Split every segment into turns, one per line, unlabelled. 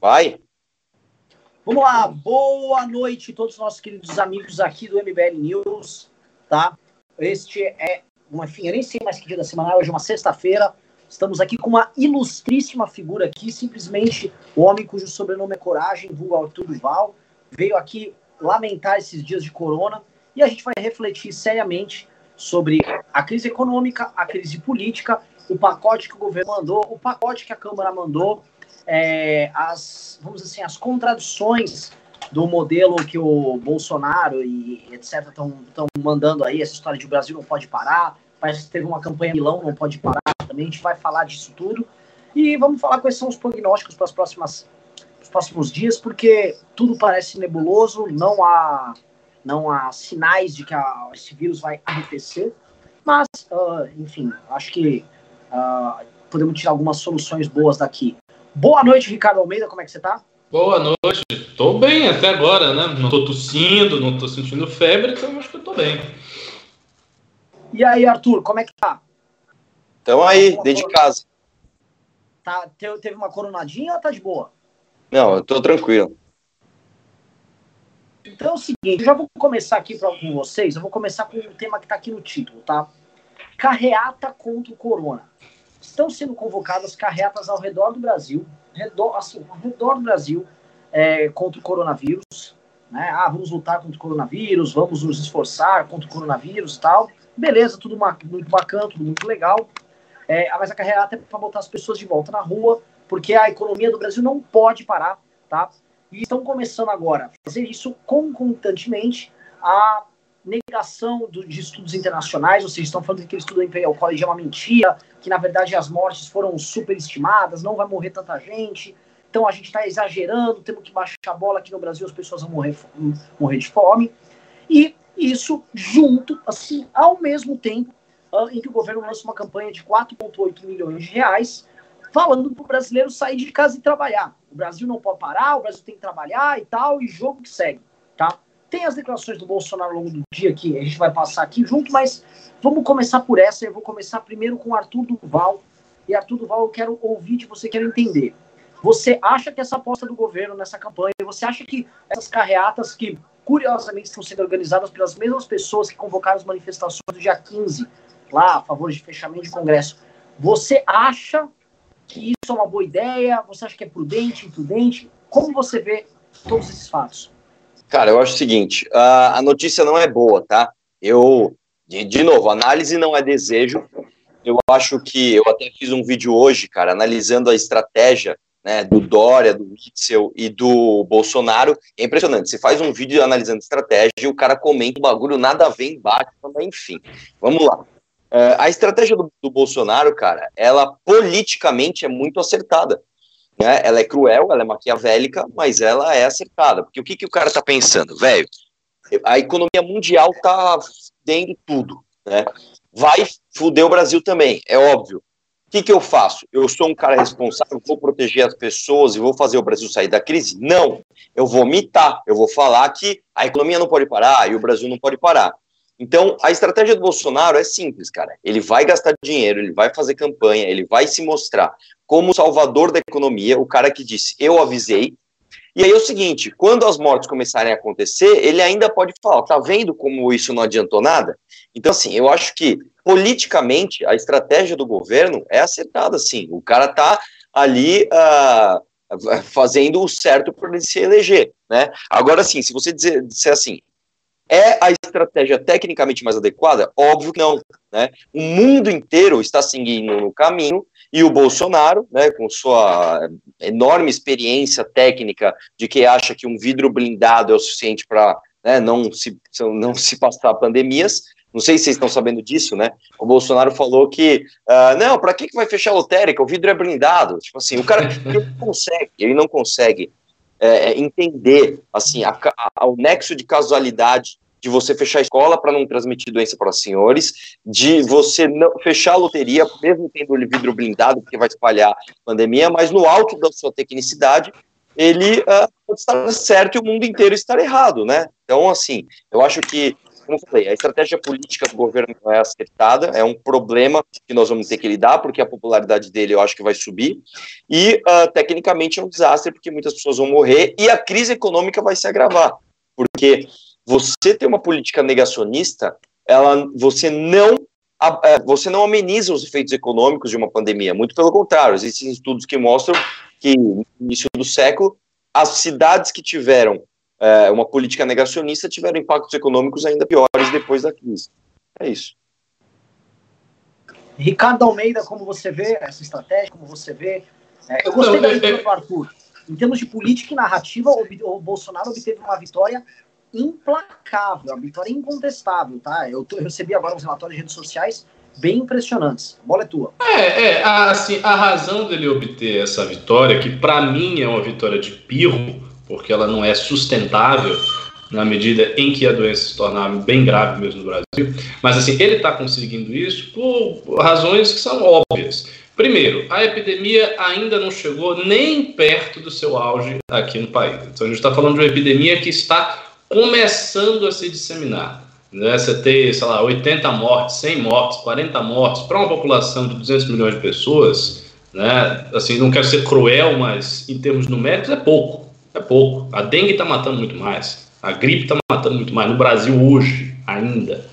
Vai.
Vamos lá, boa noite todos os nossos queridos amigos aqui do MBL News, tá? Este é, uma, enfim, eu nem sei mais que dia da semana, hoje é uma sexta-feira, estamos aqui com uma ilustríssima figura aqui, simplesmente o homem cujo sobrenome é Coragem, vulgo Arthur Duval, veio aqui lamentar esses dias de corona, e a gente vai refletir seriamente sobre a crise econômica, a crise política, o pacote que o governo mandou, o pacote que a Câmara mandou, é, as, vamos assim, as contradições do modelo que o Bolsonaro e etc. estão mandando aí, essa história de o Brasil não pode parar, parece que teve uma campanha Milão, não pode parar também, a gente vai falar disso tudo. E vamos falar quais são os prognósticos para as próximas os próximos dias, porque tudo parece nebuloso, não há não há sinais de que a, esse vírus vai arrefecer, mas, uh, enfim, acho que uh, podemos tirar algumas soluções boas daqui. Boa noite, Ricardo Almeida, como é que você tá?
Boa noite, tô bem até agora, né? Não tô tossindo, não tô sentindo febre, então acho que eu tô bem.
E aí, Arthur, como é que tá?
Então aí, dentro de casa.
Tá, teve uma coronadinha ou tá de boa?
Não, eu tô tranquilo.
Então é o seguinte, eu já vou começar aqui pra, com vocês, eu vou começar com o um tema que tá aqui no título, tá? Carreata contra o corona estão sendo convocadas carreatas ao redor do Brasil, redor, assim, ao redor do Brasil, é, contra o coronavírus. Né? Ah, vamos lutar contra o coronavírus, vamos nos esforçar contra o coronavírus e tal. Beleza, tudo muito bacana, tudo muito legal. É, mas a carreata é para botar as pessoas de volta na rua, porque a economia do Brasil não pode parar, tá? E estão começando agora a fazer isso concomitantemente a negação do, de estudos internacionais, ou seja, estão falando que aquele estudo do Imperial College é uma mentira, que na verdade as mortes foram superestimadas, não vai morrer tanta gente, então a gente está exagerando, temos que baixar a bola aqui no Brasil, as pessoas vão morrer, morrer de fome. E isso junto, assim, ao mesmo tempo uh, em que o governo lança uma campanha de 4,8 milhões de reais, falando para o brasileiro sair de casa e trabalhar. O Brasil não pode parar, o Brasil tem que trabalhar e tal, e jogo que segue? Tem as declarações do Bolsonaro ao longo do dia que a gente vai passar aqui junto, mas vamos começar por essa. Eu vou começar primeiro com Arthur Duval. E Arthur Duval, eu quero ouvir de você, quero entender. Você acha que essa aposta do governo nessa campanha, você acha que essas carreatas que curiosamente estão sendo organizadas pelas mesmas pessoas que convocaram as manifestações do dia 15, lá a favor de fechamento de Congresso, você acha que isso é uma boa ideia? Você acha que é prudente, imprudente? Como você vê todos esses fatos?
Cara, eu acho o seguinte: a, a notícia não é boa, tá? Eu, de, de novo, análise não é desejo. Eu acho que eu até fiz um vídeo hoje, cara, analisando a estratégia né, do Dória, do Witzel e do Bolsonaro. É impressionante. Você faz um vídeo analisando estratégia e o cara comenta o bagulho, nada a ver embaixo, enfim. Vamos lá. Uh, a estratégia do, do Bolsonaro, cara, ela politicamente é muito acertada. Né? Ela é cruel, ela é maquiavélica, mas ela é acertada. Porque o que, que o cara tá pensando? Velho, a economia mundial tá dentro tudo, né? Vai fuder o Brasil também, é óbvio. O que, que eu faço? Eu sou um cara responsável, vou proteger as pessoas e vou fazer o Brasil sair da crise? Não. Eu vou mitar, eu vou falar que a economia não pode parar e o Brasil não pode parar. Então, a estratégia do Bolsonaro é simples, cara. Ele vai gastar dinheiro, ele vai fazer campanha, ele vai se mostrar como salvador da economia, o cara que disse, eu avisei. E aí é o seguinte, quando as mortes começarem a acontecer, ele ainda pode falar, tá vendo como isso não adiantou nada? Então, assim, eu acho que, politicamente, a estratégia do governo é acertada, sim. O cara tá ali uh, fazendo o certo para ele se eleger, né? Agora, sim, se você dizer, disser assim, é a estratégia tecnicamente mais adequada? Óbvio que não. Né? O mundo inteiro está seguindo no caminho e o Bolsonaro, né, com sua enorme experiência técnica de que acha que um vidro blindado é o suficiente para né, não, se, não se passar pandemias, não sei se vocês estão sabendo disso, né? O Bolsonaro falou que, uh, não, para que, que vai fechar a lotérica? O vidro é blindado. Tipo assim, o cara ele não consegue, ele não consegue é, é, entender assim a, a, o nexo de casualidade de você fechar a escola para não transmitir doença para senhores, de você não fechar a loteria, mesmo tendo o vidro blindado, porque vai espalhar pandemia, mas no alto da sua tecnicidade, ele uh, pode estar certo e o mundo inteiro estar errado, né? Então, assim, eu acho que como falei, a estratégia política do governo não é acertada, é um problema que nós vamos ter que lidar, porque a popularidade dele eu acho que vai subir, e uh, tecnicamente é um desastre, porque muitas pessoas vão morrer e a crise econômica vai se agravar, porque você ter uma política negacionista, ela, você não é, você não ameniza os efeitos econômicos de uma pandemia, muito pelo contrário, existem estudos que mostram que no início do século as cidades que tiveram é, uma política negacionista tiveram impactos econômicos ainda piores depois da crise. É isso.
Ricardo Almeida, como você vê essa estratégia, como você vê. É, eu gostei da leitura do Arthur. Em termos de política e narrativa, o, Bolsonaro obteve uma vitória implacável, uma vitória incontestável, tá? Eu, tô, eu recebi agora os relatórios de redes sociais bem impressionantes. A bola é tua.
É, é assim, a razão dele obter essa vitória, que para mim é uma vitória de pirro, porque ela não é sustentável na medida em que a doença se tornar bem grave mesmo no Brasil. Mas assim, ele está conseguindo isso por razões que são óbvias. Primeiro, a epidemia ainda não chegou nem perto do seu auge aqui no país. Então a gente está falando de uma epidemia que está começando a se disseminar. Né? Você ter, sei lá, 80 mortes, 100 mortes, 40 mortes para uma população de 200 milhões de pessoas, né? assim, não quero ser cruel, mas em termos numéricos é pouco. É pouco. A dengue está matando muito mais. A gripe está matando muito mais. No Brasil hoje, ainda.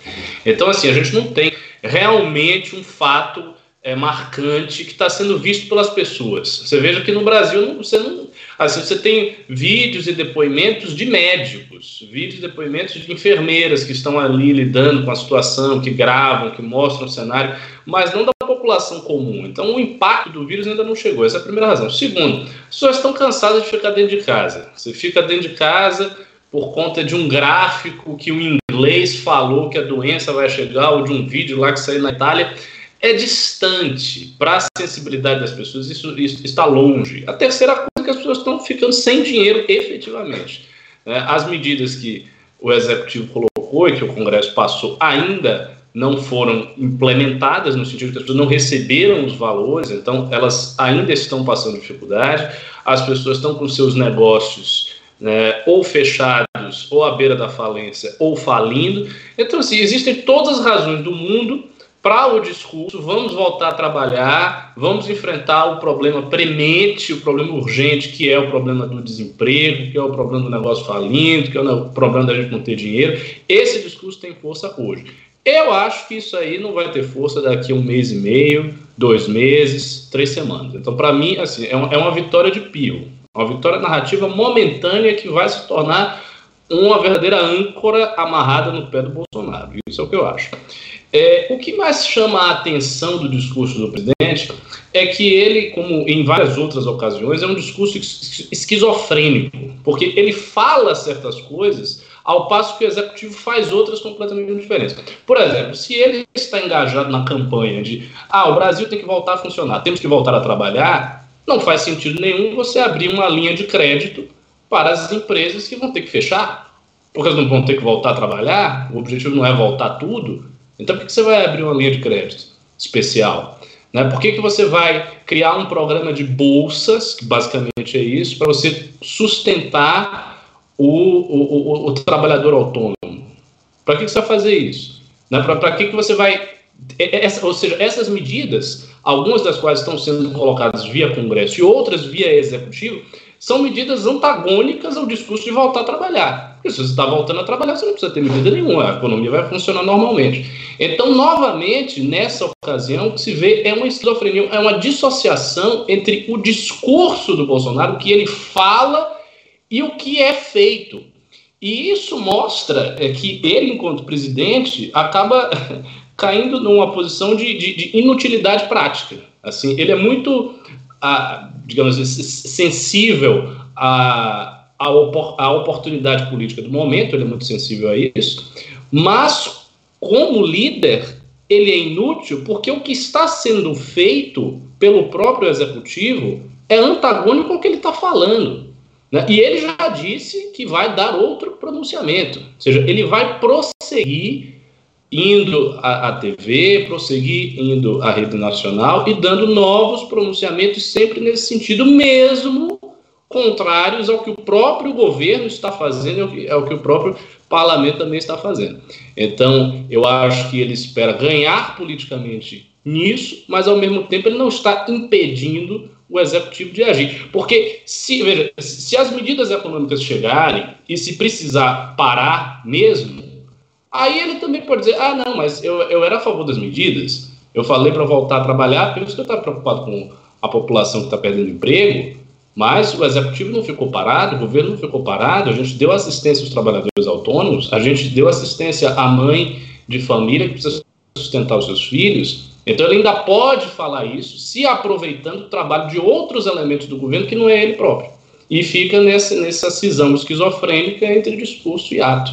Então, assim, a gente não tem realmente um fato é, marcante que está sendo visto pelas pessoas. Você veja que no Brasil você não. Assim, você tem vídeos e depoimentos de médicos, vídeos e depoimentos de enfermeiras que estão ali lidando com a situação, que gravam, que mostram o cenário, mas não da população comum. Então, o impacto do vírus ainda não chegou. Essa é a primeira razão. Segundo, as pessoas estão cansadas de ficar dentro de casa. Você fica dentro de casa por conta de um gráfico que o inglês falou que a doença vai chegar, ou de um vídeo lá que saiu na Itália é distante para a sensibilidade das pessoas, isso, isso, está longe. A terceira coisa é que as pessoas ficando sem dinheiro efetivamente. Né? As medidas que o Executivo colocou e que o Congresso passou ainda não foram implementadas, no sentido que as pessoas não receberam os valores, então elas ainda estão passando dificuldade, as pessoas estão com seus negócios né, ou fechados, ou à beira da falência, ou falindo. Então, assim, existem todas as razões do mundo para o discurso, vamos voltar a trabalhar, vamos enfrentar o problema premente, o problema urgente, que é o problema do desemprego, que é o problema do negócio falindo, que é o problema da gente não ter dinheiro. Esse discurso tem força hoje. Eu acho que isso aí não vai ter força daqui a um mês e meio, dois meses, três semanas. Então, para mim, assim, é uma, é uma vitória de pio, uma vitória narrativa momentânea que vai se tornar uma verdadeira âncora amarrada no pé do Bolsonaro. Isso é o que eu acho. É, o que mais chama a atenção do discurso do presidente é que ele, como em várias outras ocasiões, é um discurso esquizofrênico, porque ele fala certas coisas ao passo que o executivo faz outras completamente diferentes. Por exemplo, se ele está engajado na campanha de ah, o Brasil tem que voltar a funcionar, temos que voltar a trabalhar, não faz sentido nenhum você abrir uma linha de crédito para as empresas que vão ter que fechar, porque elas não vão ter que voltar a trabalhar, o objetivo não é voltar tudo, então, por que você vai abrir uma linha de crédito especial? Né? Por que, que você vai criar um programa de bolsas, que basicamente é isso, para você sustentar o, o, o, o trabalhador autônomo? Para que, que você vai fazer isso? Né? Para que, que você vai. É, é, essa, ou seja, essas medidas, algumas das quais estão sendo colocadas via Congresso e outras via Executivo, são medidas antagônicas ao discurso de voltar a trabalhar. Porque se você está voltando a trabalhar, você não precisa ter medida nenhuma, a economia vai funcionar normalmente. Então, novamente, nessa ocasião, o que se vê é uma esquizofrenia, é uma dissociação entre o discurso do Bolsonaro, o que ele fala, e o que é feito. E isso mostra é, que ele, enquanto presidente, acaba caindo numa posição de, de, de inutilidade prática. Assim, ele é muito a, digamos sensível à, à oportunidade política do momento, ele é muito sensível a isso, mas como líder, ele é inútil porque o que está sendo feito pelo próprio executivo é antagônico ao que ele está falando. Né? E ele já disse que vai dar outro pronunciamento, ou seja, ele vai prosseguir indo à TV, prosseguir indo à rede nacional e dando novos pronunciamentos sempre nesse sentido, mesmo contrários ao que o próprio governo está fazendo, ao que, o próprio parlamento também está fazendo. Então, eu acho que ele espera ganhar politicamente nisso, mas ao mesmo tempo ele não está impedindo o executivo de agir. Porque se, veja, se as medidas econômicas chegarem e se precisar parar mesmo, aí ele também pode dizer: ah, não, mas eu, eu era a favor das medidas, eu falei para voltar a trabalhar, porque eu estava preocupado com a população que está perdendo emprego, mas o executivo não ficou parado, o governo não ficou parado, a gente deu assistência aos trabalhadores autônomos, a gente deu assistência à mãe de família que precisa sustentar os seus filhos. Então ele ainda pode falar isso, se aproveitando o trabalho de outros elementos do governo que não é ele próprio. E fica nessa, nessa cisão esquizofrênica entre discurso e ato.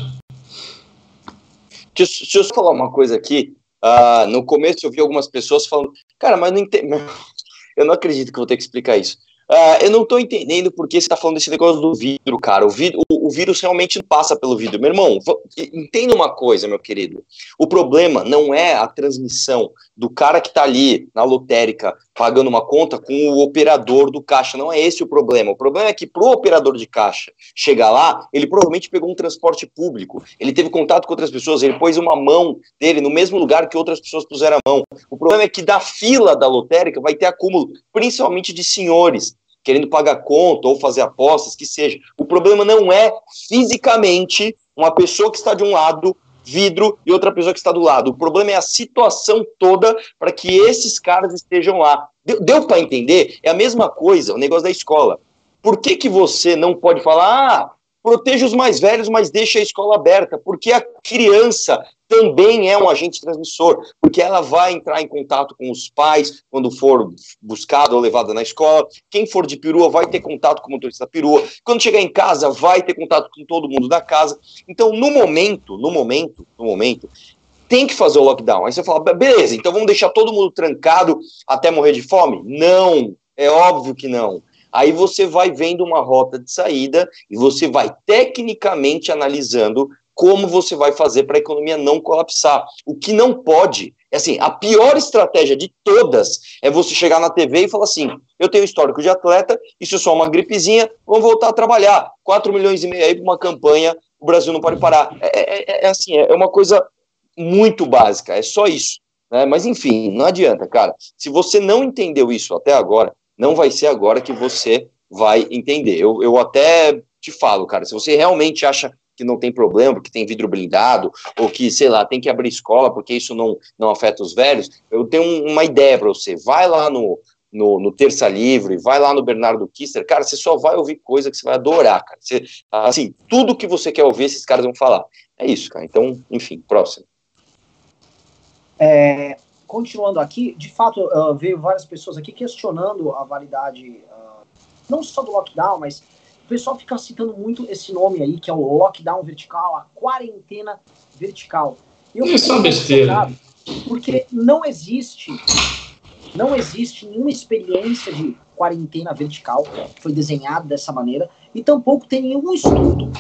Deixa, eu só falar uma coisa aqui. Uh, no começo eu vi algumas pessoas falando, cara, mas não entendo. Eu não acredito que vou ter que explicar isso. Uh, eu não estou entendendo por que você está falando desse negócio do vidro, cara. O, o, o, vírus realmente passa pelo vidro. Meu irmão, entenda uma coisa, meu querido. O problema não é a transmissão do cara que está ali na lotérica pagando uma conta com o operador do caixa. Não é esse o problema. O problema é que para o operador de caixa chegar lá, ele provavelmente pegou um transporte público, ele teve contato com outras pessoas, ele pôs uma mão dele no mesmo lugar que outras pessoas puseram a mão. O problema é que da fila da lotérica vai ter acúmulo, principalmente de senhores querendo pagar conta ou fazer apostas, que seja. O problema não é fisicamente uma pessoa que está de um lado, vidro, e outra pessoa que está do lado. O problema é a situação toda para que esses caras estejam lá. Deu, deu para entender? É a mesma coisa, o negócio da escola. Por que, que você não pode falar, ah, proteja os mais velhos, mas deixa a escola aberta? Porque a criança também é um agente transmissor, porque ela vai entrar em contato com os pais quando for buscada ou levada na escola. Quem for de perua vai ter contato com o motorista da perua. Quando chegar em casa, vai ter contato com todo mundo da casa. Então, no momento, no momento, no momento, tem que fazer o lockdown. Aí você fala, beleza, então vamos deixar todo mundo trancado até morrer de fome? Não, é óbvio que não. Aí você vai vendo uma rota de saída e você vai tecnicamente analisando como você vai fazer para a economia não colapsar. O que não pode, é assim, a pior estratégia de todas é você chegar na TV e falar assim: eu tenho histórico de atleta, isso é só uma gripezinha, vamos voltar a trabalhar. 4 milhões e meio aí para uma campanha, o Brasil não pode parar. É, é, é, é assim, é uma coisa muito básica, é só isso. Né? Mas enfim, não adianta, cara. Se você não entendeu isso até agora, não vai ser agora que você vai entender. Eu, eu até te falo, cara, se você realmente acha que não tem problema, porque tem vidro blindado, ou que, sei lá, tem que abrir escola porque isso não, não afeta os velhos, eu tenho uma ideia para você. Vai lá no, no, no, Terça Livre, vai lá no Bernardo Kister, cara, você só vai ouvir coisa que você vai adorar, cara. Você, assim, tudo que você quer ouvir, esses caras vão falar. É isso, cara. Então, enfim, próximo.
É, continuando aqui, de fato, uh, veio várias pessoas aqui questionando a validade, uh, não só do lockdown, mas pessoal fica citando muito esse nome aí, que é o lockdown vertical, a quarentena vertical.
Eu Isso é uma besteira.
Porque não existe, não existe nenhuma experiência de quarentena vertical que foi desenhada dessa maneira, e tampouco tem nenhum estudo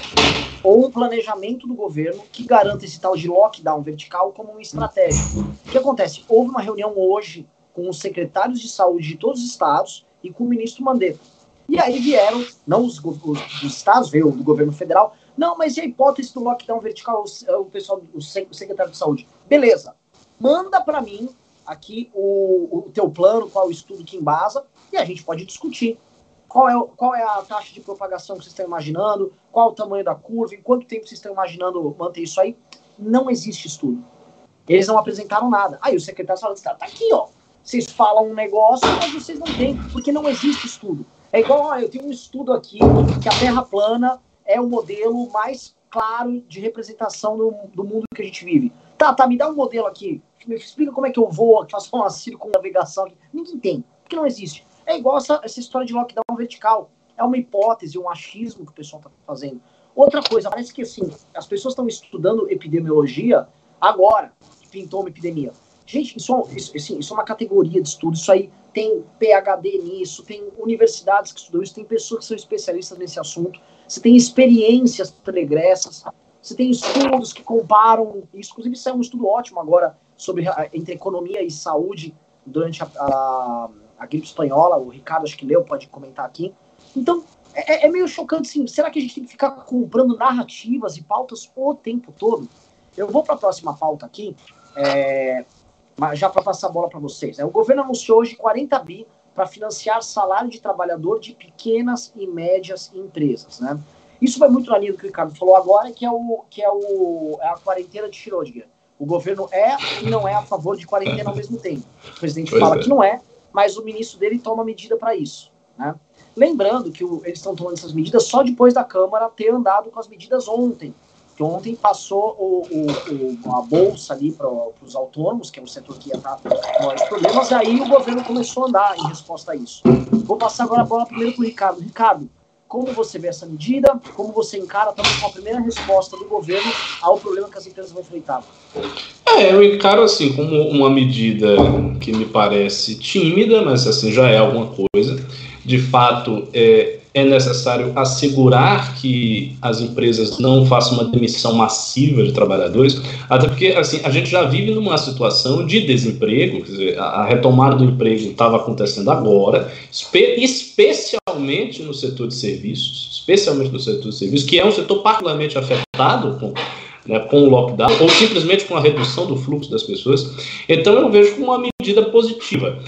ou um planejamento do governo que garanta esse tal de lockdown vertical como uma estratégia. O que acontece? Houve uma reunião hoje com os secretários de saúde de todos os estados e com o ministro Mandetta e aí vieram, não os, os, os estados, veio do governo federal, não, mas e a hipótese do lockdown vertical, o, pessoal, o secretário de saúde? Beleza, manda para mim aqui o, o teu plano, qual o estudo que embasa, e a gente pode discutir. Qual é, qual é a taxa de propagação que vocês estão imaginando? Qual o tamanho da curva? Em quanto tempo vocês estão imaginando manter isso aí? Não existe estudo. Eles não apresentaram nada. Aí o secretário fala, tá, tá aqui, ó. Vocês falam um negócio, mas vocês não têm, porque não existe estudo. É igual, ó, eu tenho um estudo aqui que a Terra plana é o modelo mais claro de representação do, do mundo que a gente vive. Tá, tá, me dá um modelo aqui. Me explica como é que eu vou, faço uma circunnavegação aqui. Ninguém tem, porque não existe. É igual essa, essa história de lockdown vertical. É uma hipótese, um achismo que o pessoal está fazendo. Outra coisa, parece que assim, as pessoas estão estudando epidemiologia agora, que pintou uma epidemia. Gente, isso, é isso, assim, isso é uma categoria de estudo, isso aí tem PhD nisso, tem universidades que estudam isso, tem pessoas que são especialistas nesse assunto, você tem experiências pregressas, você tem estudos que comparam isso. Inclusive, é um estudo ótimo agora sobre entre economia e saúde durante a, a, a gripe espanhola. O Ricardo, acho que leu, pode comentar aqui. Então, é, é, meio chocante, sim. Será que a gente tem que ficar comprando narrativas e pautas o tempo todo? Eu vou para a próxima pauta aqui, é, já para passar a bola para vocês. Né? O governo anunciou hoje 40 bi para financiar salário de trabalhador de pequenas e médias empresas, né? Isso vai muito na linha do que o Ricardo falou agora, que é, o, que é, o, é a quarentena de Schrödinger. O governo é e não é a favor de quarentena ao mesmo tempo. O presidente pois fala é. que não é, mas o ministro dele toma medida para isso. Né? Lembrando que o, eles estão tomando essas medidas só depois da Câmara ter andado com as medidas ontem. Que ontem passou o, o, a bolsa ali para os autônomos, que é o setor que ia estar com maiores problemas, e aí o governo começou a andar em resposta a isso. Vou passar agora a bola primeiro para o Ricardo. Ricardo, como você vê essa medida? Como você encara também com a primeira resposta do governo ao problema que as empresas vão enfrentar?
É, eu encaro assim como uma medida que me parece tímida, mas assim já é alguma coisa. De fato, é, é necessário assegurar que as empresas não façam uma demissão massiva de trabalhadores, até porque assim a gente já vive numa situação de desemprego, dizer, a retomada do emprego estava acontecendo agora, espe especialmente no setor de serviços, especialmente no setor de serviços, que é um setor particularmente afetado com né, com o lockdown, ou simplesmente com a redução do fluxo das pessoas. Então eu vejo como uma medida positiva.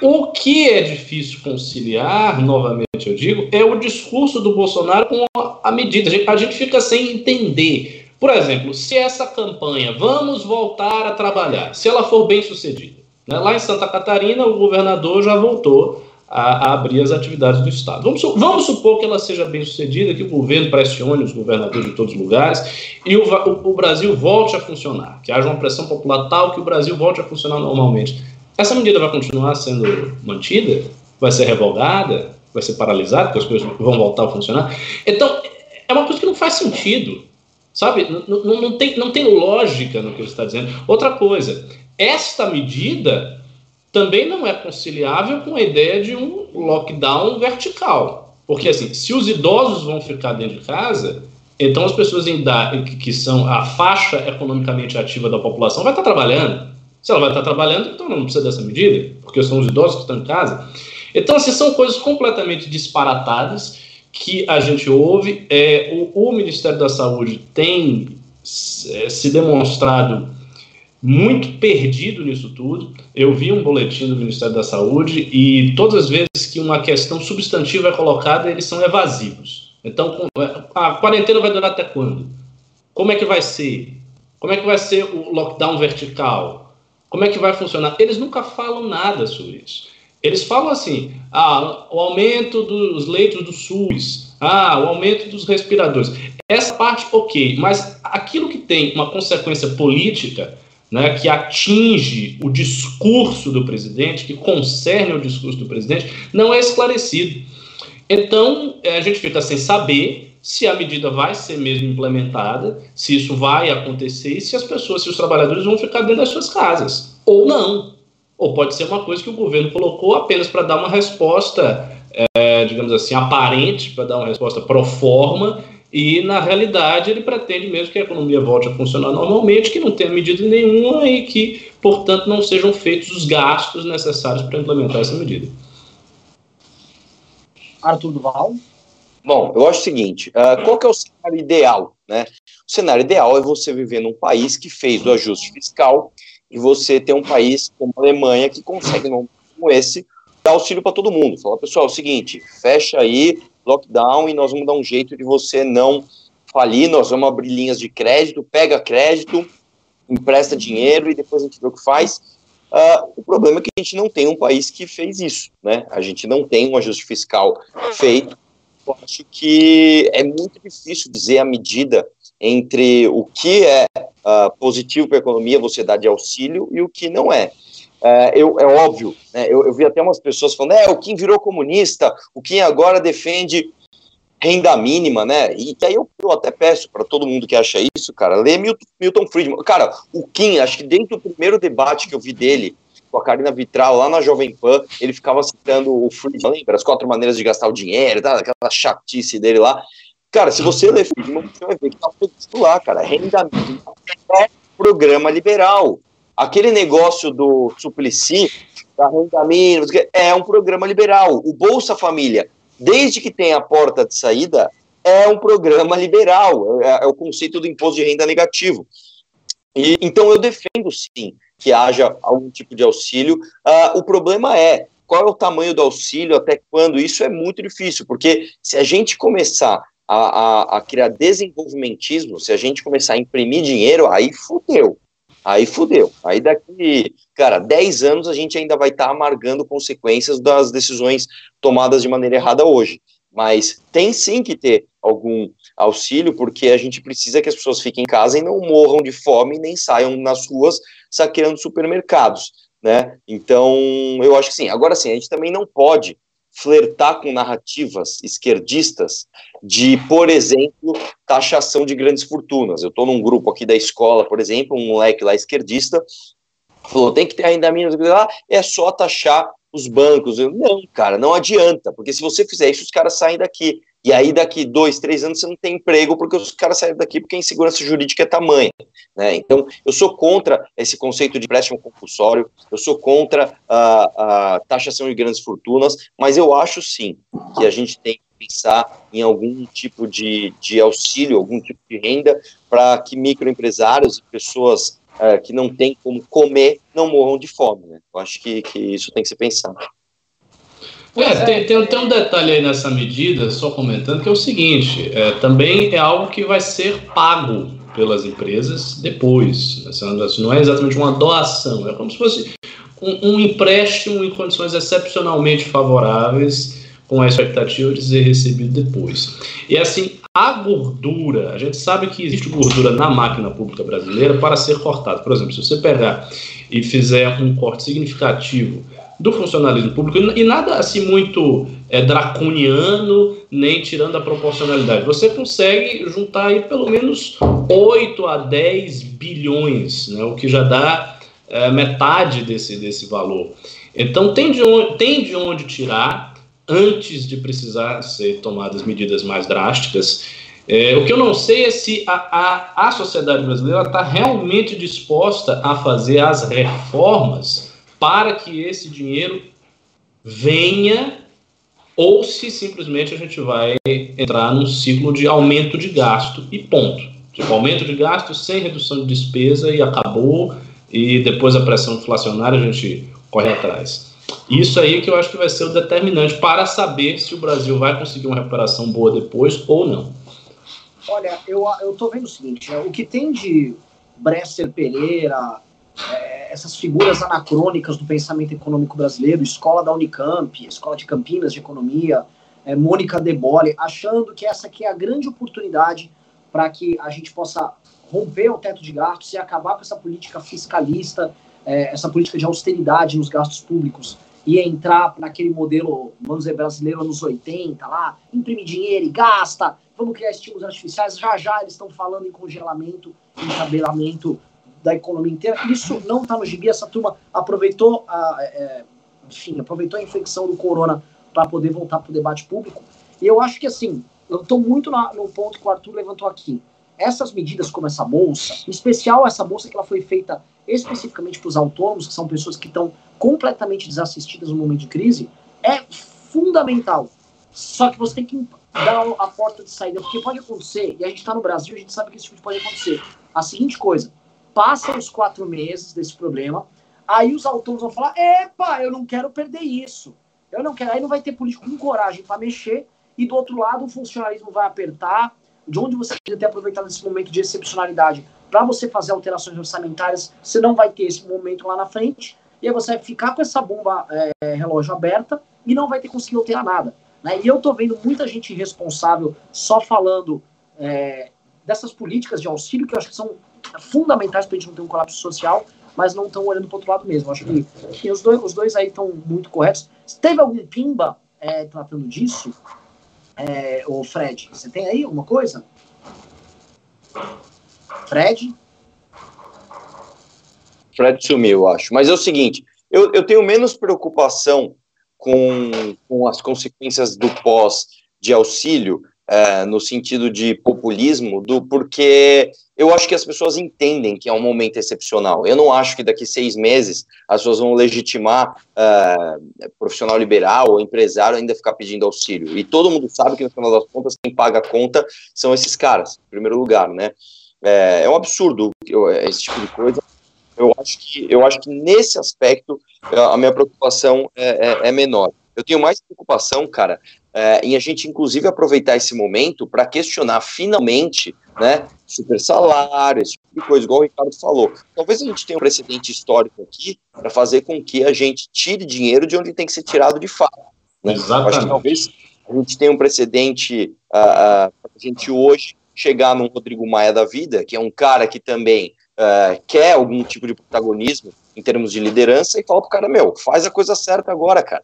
O que é difícil conciliar, novamente eu digo, é o discurso do Bolsonaro com a medida. A gente, fica sem entender. Por exemplo, se essa campanha, vamos voltar a trabalhar, se ela for bem sucedida, né? lá em Santa Catarina o governador já voltou a, a, abrir as atividades do Estado. Vamos, vamos, supor que ela seja bem sucedida, que o governo pressione os governadores de todos os lugares e o, o, o Brasil volte a funcionar, que haja uma pressão popular tal que o Brasil volte a funcionar normalmente. Essa medida vai continuar sendo mantida? Vai ser revogada? Vai ser paralisada? Porque as coisas vão voltar a funcionar? Então, é uma coisa que não faz sentido. Sabe? Não, tem, não tem lógica no que ele está dizendo. Outra coisa, esta medida também não é conciliável com a ideia de um lockdown vertical. Porque, assim, se os idosos vão ficar dentro de casa, então as pessoas em idade, que são a faixa economicamente ativa da população vai estar trabalhando. Se ela vai estar trabalhando, então não precisa dessa medida, porque são os idosos que estão em casa. Então, assim, são coisas completamente disparatadas que a gente ouve. É, o, o Ministério da Saúde tem é, se demonstrado muito perdido nisso tudo. Eu vi um boletim do Ministério da Saúde e todas as vezes que uma questão substantiva é colocada, eles são evasivos. Então, é, a quarentena vai durar até quando? Como é que vai ser? Como é que vai ser o lockdown vertical? Como é que vai funcionar? Eles nunca falam nada sobre isso. Eles falam assim: ah, o aumento dos leitos do SUS, ah, o aumento dos respiradores. Essa parte, ok, mas aquilo que tem uma consequência política, né, que atinge o discurso do presidente, que concerne o discurso do presidente, não é esclarecido. Então, a gente fica sem saber se a medida vai ser mesmo implementada, se isso vai acontecer e se as pessoas, se os trabalhadores vão ficar dentro das suas casas, ou não. Ou pode ser uma coisa que o governo colocou apenas para dar uma resposta, é, digamos assim, aparente, para dar uma resposta pro forma, e na realidade ele pretende mesmo que a economia volte a funcionar normalmente, que não tenha medida nenhuma e que, portanto, não sejam feitos os gastos necessários para implementar essa medida.
Arthur Duval.
Bom, eu acho o seguinte: uh, qual que é o cenário ideal? Né? O cenário ideal é você viver num país que fez o ajuste fiscal e você ter um país como a Alemanha que consegue, num como esse, dar auxílio para todo mundo. Falar, pessoal, é o seguinte: fecha aí, lockdown, e nós vamos dar um jeito de você não falir, nós vamos abrir linhas de crédito, pega crédito, empresta dinheiro e depois a gente vê o que faz. Uh, o problema é que a gente não tem um país que fez isso, né? A gente não tem um ajuste fiscal feito eu acho que é muito difícil dizer a medida entre o que é uh, positivo para a economia, você dar de auxílio, e o que não é. Uh, eu, é óbvio, né, eu, eu, vi até umas pessoas falando, é, o Kim virou comunista, o Kim agora defende renda mínima, né? E aí eu, eu até peço para todo mundo que acha isso, cara, lê Milton, Milton Friedman. Cara, o Kim, acho que desde o primeiro debate que eu vi dele com a Karina Vitral lá na Jovem Pan, ele ficava citando o Friedman, lembra? As quatro maneiras de gastar o dinheiro, tá? aquela chatice dele lá. Cara, se você ler Friedman, você vai ver que tá tudo lá, cara. Renda mínima é programa liberal. Aquele negócio do Suplicy, da renda mínima, é um programa liberal. O Bolsa Família desde que tenha a porta de saída, é um programa liberal, é, é o conceito do imposto de renda negativo. E, então eu defendo sim que haja algum tipo de auxílio. Uh, o problema é qual é o tamanho do auxílio, até quando? Isso é muito difícil, porque se a gente começar a, a, a criar desenvolvimentismo, se a gente começar a imprimir dinheiro, aí fudeu. Aí fudeu. Aí daqui, cara, 10 anos a gente ainda vai estar tá amargando consequências das decisões tomadas de maneira errada hoje. Mas tem sim que ter algum auxílio, porque a gente precisa que as pessoas fiquem em casa e não morram de fome, nem saiam nas ruas saqueando supermercados, né? Então, eu acho que sim. Agora sim, a gente também não pode flertar com narrativas esquerdistas de, por exemplo, taxação de grandes fortunas. Eu estou num grupo aqui da escola, por exemplo, um moleque lá esquerdista falou, tem que ter ainda menos, é só taxar os bancos. Não, cara, não adianta, porque se você fizer isso, os caras saem daqui. E aí, daqui dois, três anos, você não tem emprego porque os caras saem daqui porque a insegurança jurídica é tamanha. Né? Então, eu sou contra esse conceito de empréstimo compulsório, eu sou contra a, a taxação de grandes fortunas, mas eu acho sim que a gente tem que pensar em algum tipo de, de auxílio, algum tipo de renda para que microempresários e pessoas uh, que não têm como comer não morram de fome. Né? Eu acho que, que isso tem que ser pensado.
É, tem, tem, tem, um detalhe aí nessa medida, só comentando, que é o seguinte: é, também é algo que vai ser pago pelas empresas depois. Não é exatamente uma doação, é como se fosse um, um empréstimo em condições excepcionalmente favoráveis, com a expectativa de ser recebido depois. E assim, a gordura, a gente sabe que existe gordura na máquina pública brasileira para ser cortada. Por exemplo, se você pegar e fizer um corte significativo do funcionalismo público e nada assim muito é, draconiano, nem tirando a proporcionalidade. Você consegue juntar aí pelo menos 8 a 10 bilhões, né, o que já dá é, metade desse, desse valor. Então tem de, onde, tem de onde tirar antes de precisar ser tomadas medidas mais drásticas. É, o que eu não sei é se a, a, a sociedade brasileira está realmente disposta a fazer as reformas para que esse dinheiro venha ou se simplesmente a gente vai entrar num ciclo de aumento de gasto e ponto. Tipo, aumento de gasto sem redução de despesa e acabou, e depois a pressão inflacionária a gente corre atrás. Isso aí que eu acho que vai ser o determinante para saber se o Brasil vai conseguir uma recuperação boa depois ou não.
Olha, eu, tô vendo o seguinte, né? o que tem de Bresser Pereira, é, essas figuras anacrônicas do pensamento econômico brasileiro, escola da Unicamp, escola de Campinas de economia, é, Mônica Debole, achando que essa aqui é a grande oportunidade para que a gente possa romper o teto de gastos e acabar com essa política fiscalista, é, essa política de austeridade nos gastos públicos e entrar naquele modelo, vamos dizer, brasileiro anos 80, lá, imprime dinheiro e gasta, vamos criar estímulos artificiais, já já eles estão falando em congelamento, em tabelamento da economia inteira. Isso não está no gibi. Essa turma aproveitou a, é, é, enfim, aproveitou a infecção do corona para poder voltar para o debate público. E eu acho que assim, eu estou muito na, no ponto que o Arthur levantou aqui. Essas medidas como essa bolsa, em especial essa bolsa que ela foi feita especificamente para os autônomos, que são pessoas que estão completamente desassistidas no momento de crise, é fundamental. Só que você tem que dar a porta de saída, porque pode acontecer, e a gente está no Brasil, a gente sabe que isso tipo pode acontecer. A seguinte coisa, Passam os quatro meses desse problema, aí os autônomos vão falar: epa, eu não quero perder isso. Eu não quero. Aí não vai ter político com coragem para mexer, e do outro lado o funcionalismo vai apertar. De onde você poderia ter aproveitado esse momento de excepcionalidade para você fazer alterações orçamentárias, você não vai ter esse momento lá na frente, e aí você vai ficar com essa bomba é, relógio aberta e não vai ter conseguido alterar nada. Né? E eu tô vendo muita gente irresponsável só falando é, dessas políticas de auxílio que eu acho que são fundamentais para a gente não ter um colapso social, mas não estão olhando para o outro lado mesmo. Acho que, que os, dois, os dois aí estão muito corretos. Teve algum pimba é, tratando disso? É, o Fred, você tem aí alguma coisa? Fred?
Fred sumiu, eu acho. Mas é o seguinte, eu, eu tenho menos preocupação com, com as consequências do pós de auxílio é, no sentido de populismo, do porque eu acho que as pessoas entendem que é um momento excepcional. Eu não acho que daqui seis meses as pessoas vão legitimar é, profissional liberal ou empresário ainda ficar pedindo auxílio. E todo mundo sabe que no final das contas quem paga a conta são esses caras, em primeiro lugar, né? É, é um absurdo esse tipo de coisa. Eu acho que eu acho que nesse aspecto a minha preocupação é, é, é menor. Eu tenho mais preocupação, cara, é, em a gente, inclusive, aproveitar esse momento para questionar finalmente, né, super salário, esse tipo de coisa, igual o Ricardo falou. Talvez a gente tenha um precedente histórico aqui para fazer com que a gente tire dinheiro de onde tem que ser tirado de fato. Né?
Exatamente. Acho que
talvez a gente tenha um precedente uh, uh, para a gente hoje chegar num Rodrigo Maia da vida, que é um cara que também uh, quer algum tipo de protagonismo em termos de liderança, e fala pro cara, meu, faz a coisa certa agora, cara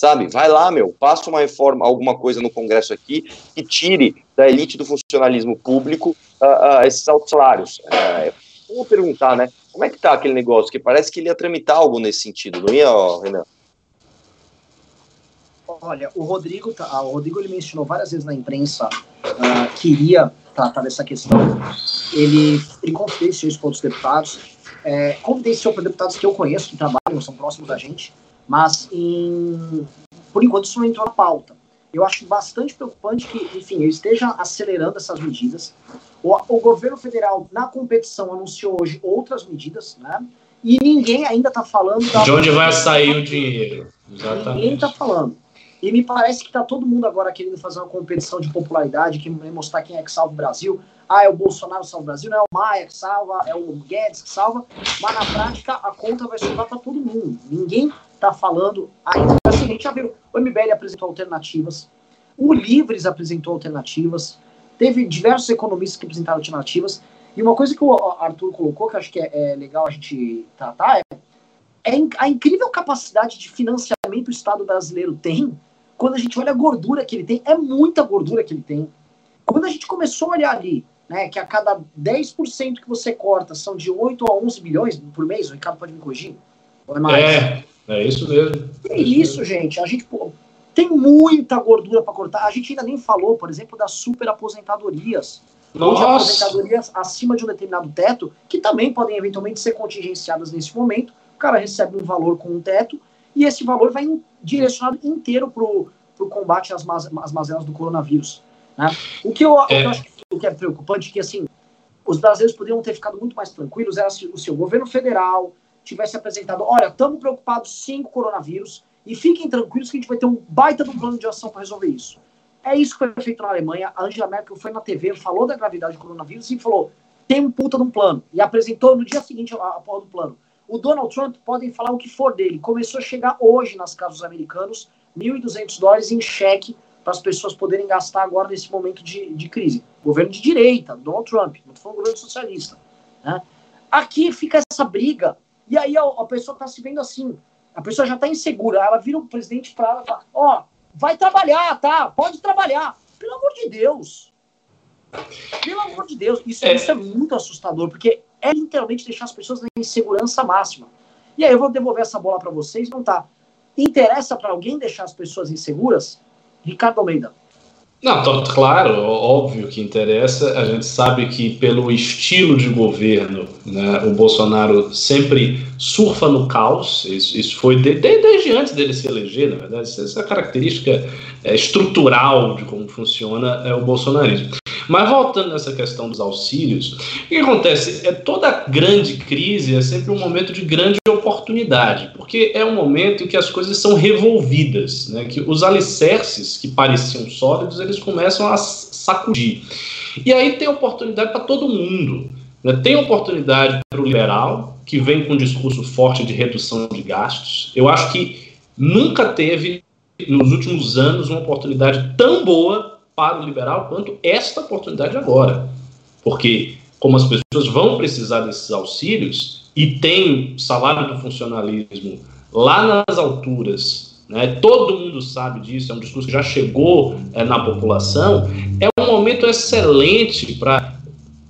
sabe? Vai lá, meu, passa uma reforma, alguma coisa no Congresso aqui que tire da elite do funcionalismo público uh, uh, esses altos salários. Uh, vou perguntar, né? Como é que tá aquele negócio? Que parece que ele ia tramitar algo nesse sentido, não ia, Renan?
Olha, o Rodrigo, tá, o Rodrigo ele mencionou várias vezes na imprensa uh, que iria tratar dessa questão. Ele, ele confidenciou isso para outros deputados, é, confidenciou para deputados que eu conheço, que trabalham, são próximos da gente, mas, em, por enquanto, isso não entrou na pauta. Eu acho bastante preocupante que, enfim, ele esteja acelerando essas medidas. O, o governo federal, na competição, anunciou hoje outras medidas, né? E ninguém ainda está falando...
Da... De onde vai sair o dinheiro.
Exatamente. Ninguém está falando. E me parece que está todo mundo agora querendo fazer uma competição de popularidade, que mostrar quem é que salva o Brasil. Ah, é o Bolsonaro que salva o Brasil, não é o Maia que salva, é o Guedes que salva. Mas na prática a conta vai sobrar para todo mundo. Ninguém está falando ainda. Assim, a gente já viu, o MBL apresentou alternativas, o Livres apresentou alternativas, teve diversos economistas que apresentaram alternativas. E uma coisa que o Arthur colocou, que acho que é, é legal a gente tratar, é, é a incrível capacidade de financiamento o Estado brasileiro tem quando a gente olha a gordura que ele tem, é muita gordura que ele tem. Quando a gente começou a olhar ali, né, que a cada 10% que você corta são de 8 a 11 bilhões por mês, o Ricardo pode me corrigir?
Ou é mais? É, é isso mesmo.
É, é isso, gente. A gente pô, tem muita gordura para cortar. A gente ainda nem falou, por exemplo, das super aposentadorias. Nossa. Onde aposentadorias acima de um determinado teto, que também podem eventualmente ser contingenciadas nesse momento. O cara recebe um valor com um teto e esse valor vai direcionado inteiro para o combate às, às mazelas do coronavírus. Né? O, que eu, é. o que eu acho que, o que é preocupante é que assim, os brasileiros poderiam ter ficado muito mais tranquilos era se o seu governo federal, tivesse apresentado, olha, estamos preocupados sim com o coronavírus e fiquem tranquilos que a gente vai ter um baita de um plano de ação para resolver isso. É isso que foi feito na Alemanha. A Angela Merkel foi na TV, falou da gravidade do coronavírus e falou, tem um puta de um plano. E apresentou no dia seguinte a, porra do plano. O Donald Trump, podem falar o que for dele, começou a chegar hoje nas casas americanos 1.200 dólares em cheque para as pessoas poderem gastar agora nesse momento de, de crise. Governo de direita, Donald Trump, não estou falando governo socialista. Né? Aqui fica essa briga e aí a, a pessoa está se vendo assim, a pessoa já está insegura, ela vira o um presidente para ela e fala, ó, oh, vai trabalhar, tá? Pode trabalhar. Pelo amor de Deus. Pelo amor de Deus. Isso é, isso é muito assustador, porque é literalmente deixar as pessoas na insegurança máxima. E aí eu vou devolver essa bola para vocês, não tá? Interessa para alguém deixar as pessoas inseguras? Ricardo Almeida.
Não, tô, claro, óbvio que interessa. A gente sabe que pelo estilo de governo, né, o Bolsonaro sempre surfa no caos. Isso, isso foi de, de, desde antes dele se eleger, na verdade. Essa é a característica é, estrutural de como funciona é o bolsonarismo. Mas voltando nessa questão dos auxílios, o que acontece? É toda grande crise é sempre um momento de grande oportunidade, porque é um momento em que as coisas são revolvidas, né? que os alicerces que pareciam sólidos eles começam a sacudir. E aí tem oportunidade para todo mundo. Né? Tem oportunidade para o liberal, que vem com um discurso forte de redução de gastos. Eu acho que nunca teve, nos últimos anos, uma oportunidade tão boa para o liberal quanto esta oportunidade agora. Porque, como as pessoas vão precisar desses auxílios e tem salário do funcionalismo lá nas alturas, né, todo mundo sabe disso, é um discurso que já chegou é, na população, é um momento excelente para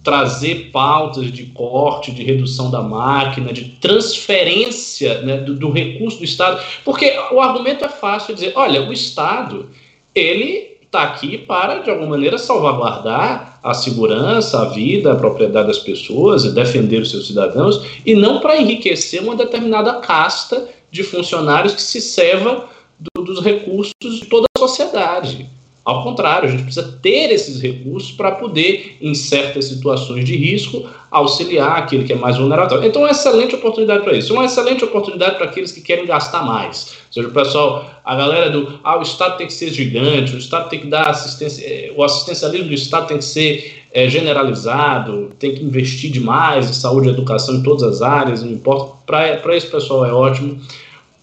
trazer pautas de corte, de redução da máquina, de transferência né, do, do recurso do Estado, porque o argumento é fácil dizer, olha, o Estado ele está aqui para, de alguma maneira, salvaguardar a segurança, a vida, a propriedade das pessoas e defender os seus cidadãos, e não para enriquecer uma determinada casta de funcionários que se serva do, dos recursos de toda a sociedade. Ao contrário, a gente precisa ter esses recursos para poder, em certas situações de risco, auxiliar aquele que é mais vulnerável. Então, é uma excelente oportunidade para isso. É uma excelente oportunidade para aqueles que querem gastar mais. Ou seja, o pessoal, a galera do ah, o Estado tem que ser gigante, o Estado tem que dar assistência, eh, o assistencialismo do Estado tem que ser é, generalizado, tem que investir demais em saúde e educação em todas as áreas, não importa. Para esse pessoal é ótimo.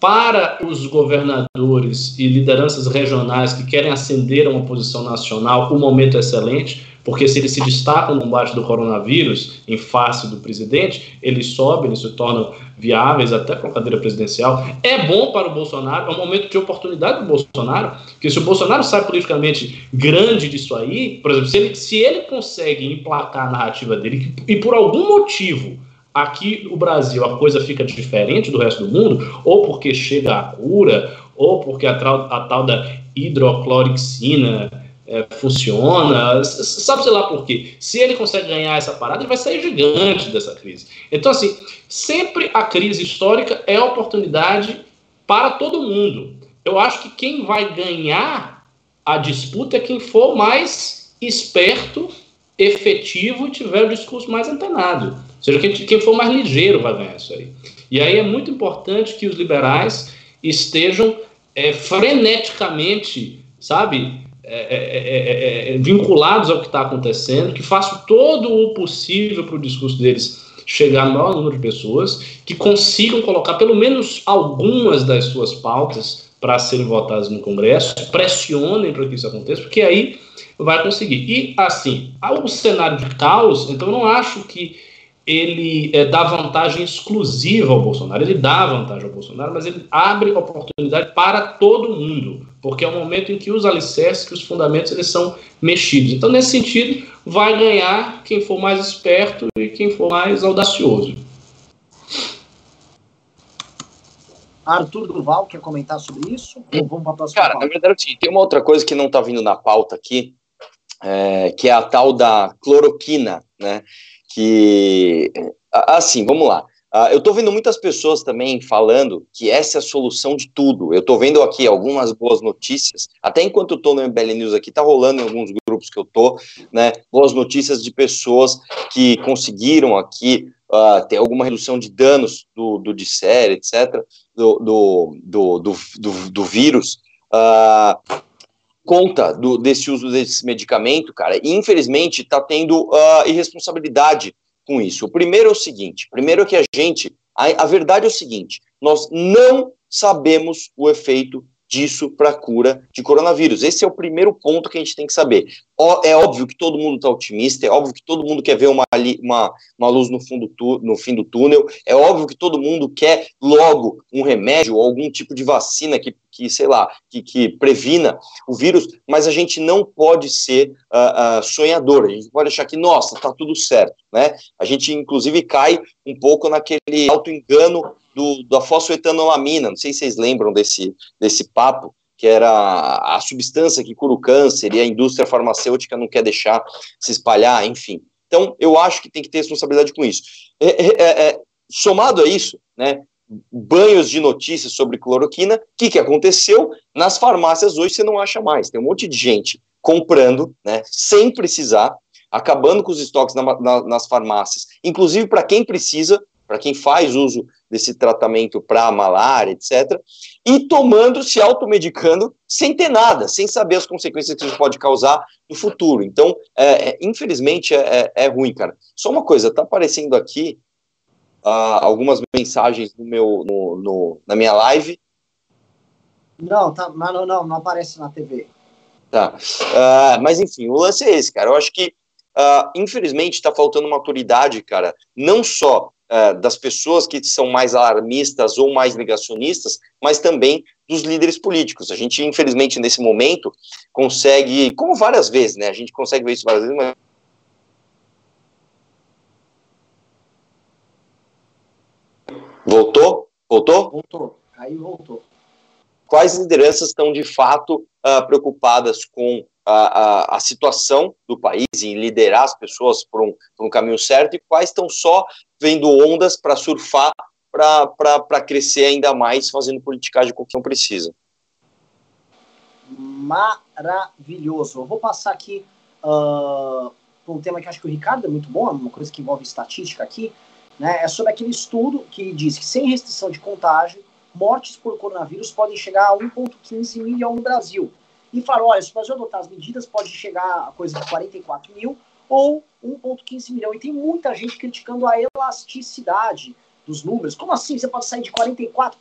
Para os governadores e lideranças regionais que querem ascender a uma posição nacional, o momento é excelente, porque se eles se destacam no combate do coronavírus em face do presidente, eles sobem, eles se tornam viáveis até para a cadeira presidencial. É bom para o Bolsonaro, é um momento de oportunidade do Bolsonaro, porque se o Bolsonaro sai politicamente grande disso aí, por exemplo, se ele, se ele consegue emplacar a narrativa dele e por algum motivo aqui no Brasil a coisa fica diferente do resto do mundo, ou porque chega a cura, ou porque a, a tal da hidroclorixina é, funciona, sabe-se lá por quê. Se ele consegue ganhar essa parada, ele vai sair gigante dessa crise. Então, assim, sempre a crise histórica é oportunidade para todo mundo. Eu acho que quem vai ganhar a disputa é quem for mais esperto, efetivo e tiver o discurso mais antenado. Ou seja, quem, quem for mais ligeiro vai ganhar isso aí. E aí é muito importante que os liberais estejam é, freneticamente, sabe, é é, é, é, é, vinculados ao que está acontecendo, que façam todo o possível para o discurso deles chegar no maior número de pessoas, que consigam colocar pelo menos algumas das suas pautas para serem votadas no Congresso, pressionem para que isso aconteça, porque aí vai conseguir. E assim, o cenário de caos, então eu não acho que ele é, dá vantagem exclusiva ao Bolsonaro. Ele dá vantagem ao Bolsonaro, mas ele abre oportunidade para todo mundo, porque é o momento em que os alicerces, que os fundamentos, eles são mexidos. Então, nesse sentido, vai ganhar quem for mais esperto e quem for mais audacioso.
Arthur Duval quer comentar sobre isso? Ou
vamos para a próxima Cara, pauta? na verdade, sim, tem uma outra coisa que não está vindo na pauta aqui, é, que é a tal da cloroquina, né? Que assim, vamos lá. Uh, eu estou vendo muitas pessoas também falando que essa é a solução de tudo. Eu estou vendo aqui algumas boas notícias, até enquanto eu estou no MBL News aqui, está rolando em alguns grupos que eu estou, né? Boas notícias de pessoas que conseguiram aqui uh, ter alguma redução de danos do, do série, etc., do, do, do, do, do, do vírus. Uh, conta do, desse uso desse medicamento, cara, e infelizmente está tendo uh, irresponsabilidade com isso. O primeiro é o seguinte: primeiro que a gente, a, a verdade é o seguinte, nós não sabemos o efeito disso para a cura de coronavírus. Esse é o primeiro ponto que a gente tem que saber. É óbvio que todo mundo está otimista, é óbvio que todo mundo quer ver uma, uma, uma luz no, fundo tu, no fim do túnel, é óbvio que todo mundo quer logo um remédio algum tipo de vacina que, que sei lá, que, que previna o vírus, mas a gente não pode ser uh, uh, sonhador, a gente pode achar que, nossa, está tudo certo, né? A gente, inclusive, cai um pouco naquele auto-engano do, da fosfoetanolamina, não sei se vocês lembram desse, desse papo, que era a substância que cura o câncer e a indústria farmacêutica não quer deixar se espalhar, enfim. Então, eu acho que tem que ter responsabilidade com isso. É, é, é, é somado a isso, né, banhos de notícias sobre cloroquina, o que, que aconteceu? Nas farmácias hoje você não acha mais, tem um monte de gente comprando, né, sem precisar, acabando com os estoques na, na, nas farmácias, inclusive para quem precisa, para quem faz uso desse tratamento para malária, etc., e tomando, se automedicando, sem ter nada, sem saber as consequências que isso pode causar no futuro. Então, é, é, infelizmente, é, é, é ruim, cara. Só uma coisa, tá aparecendo aqui uh, algumas mensagens no meu, no, no, na minha live.
Não, tá, não, não, não aparece na TV.
Tá. Uh, mas, enfim, o lance é esse, cara. Eu acho que, uh, infelizmente, está faltando maturidade, cara, não só uh, das pessoas que são mais alarmistas ou mais negacionistas, mas também dos líderes políticos. A gente, infelizmente, nesse momento, consegue, como várias vezes, né? A gente consegue ver isso várias vezes, mas Voltou? Voltou?
Voltou. Aí voltou.
Quais lideranças estão de fato uh, preocupadas com a, a, a, situação do país, em liderar as pessoas por um, por um caminho certo, e quais estão só vendo ondas para surfar, para crescer ainda mais, fazendo politicagem com não precisa.
Maravilhoso. Eu vou passar aqui uh, por um tema que acho que o Ricardo é muito bom, é uma coisa que envolve estatística aqui, né? É sobre aquele estudo que diz que sem restrição de contágio, mortes por coronavírus podem chegar a 1,15 milhão no Brasil. E falaram, olha, se o Brasil adotar as medidas, pode chegar a coisa de 44 mil ou 1,15 milhão. E tem muita gente criticando a elasticidade dos números. Como assim você pode sair de 44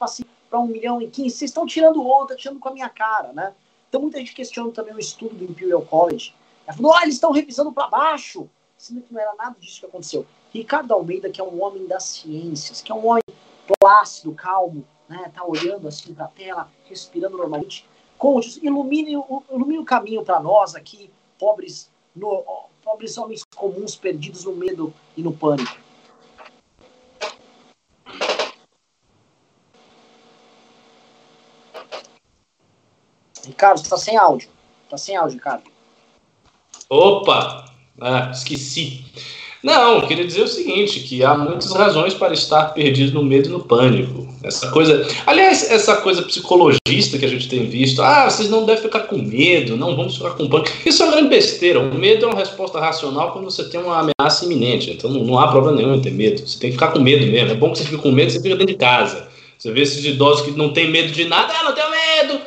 para 1 milhão e 15? Vocês estão tirando onda, tirando com a minha cara, né? Então muita gente questionando também o estudo do Imperial College. Ela falou, oh, eles estão revisando para baixo. Sendo que não era nada disso que aconteceu. Ricardo Almeida, que é um homem das ciências, que é um homem plácido, calmo, né? Tá olhando assim para a tela, respirando normalmente. Conte, ilumine, ilumine o caminho para nós aqui, pobres, no, pobres homens comuns perdidos no medo e no pânico. Ricardo, está sem áudio. Está sem áudio, Ricardo.
Opa! Ah, esqueci. Não, queria dizer o seguinte, que há muitas razões para estar perdido no medo e no pânico. Essa coisa, aliás, essa coisa psicologista que a gente tem visto, ah, vocês não devem ficar com medo, não vamos ficar com pânico. Isso é uma grande besteira. O medo é uma resposta racional quando você tem uma ameaça iminente. Então não, não há problema nenhum em ter medo. Você tem que ficar com medo mesmo. É bom que você fique com medo, você fica dentro de casa. Você vê esses idosos que não tem medo de nada, ah, não tenho medo,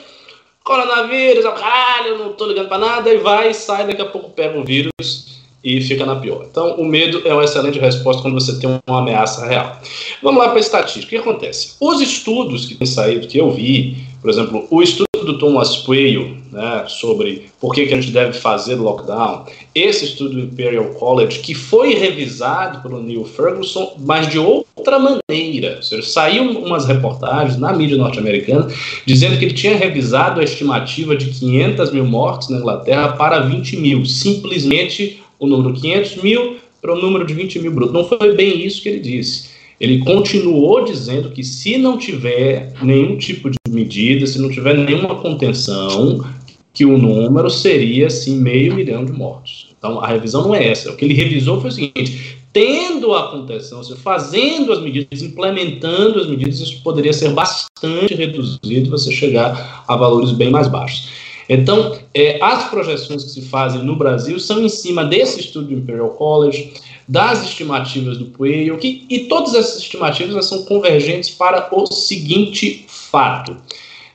coronavírus, caralho, não tô ligando para nada, e vai, sai, daqui a pouco pega um vírus e fica na pior. Então, o medo é uma excelente resposta quando você tem uma ameaça real. Vamos lá para a estatística. O que acontece? Os estudos que têm saído, que eu vi, por exemplo, o estudo do Thomas Quayle, né, sobre por que, que a gente deve fazer lockdown, esse estudo do Imperial College, que foi revisado pelo Neil Ferguson, mas de outra maneira. Ou seja, saiu umas reportagens na mídia norte-americana dizendo que ele tinha revisado a estimativa de 500 mil mortes na Inglaterra para 20 mil, simplesmente o número 500 mil para o número de 20 mil bruto. Não foi bem isso que ele disse. Ele continuou dizendo que se não tiver nenhum tipo de medida, se não tiver nenhuma contenção, que o número seria assim meio milhão de mortos. Então a revisão não é essa. O que ele revisou foi o seguinte: tendo a contenção, fazendo as medidas, implementando as medidas, isso poderia ser bastante reduzido e você chegar a valores bem mais baixos. Então, é, as projeções que se fazem no Brasil são em cima desse estudo do Imperial College, das estimativas do Pueyo, que, e todas essas estimativas são convergentes para o seguinte fato.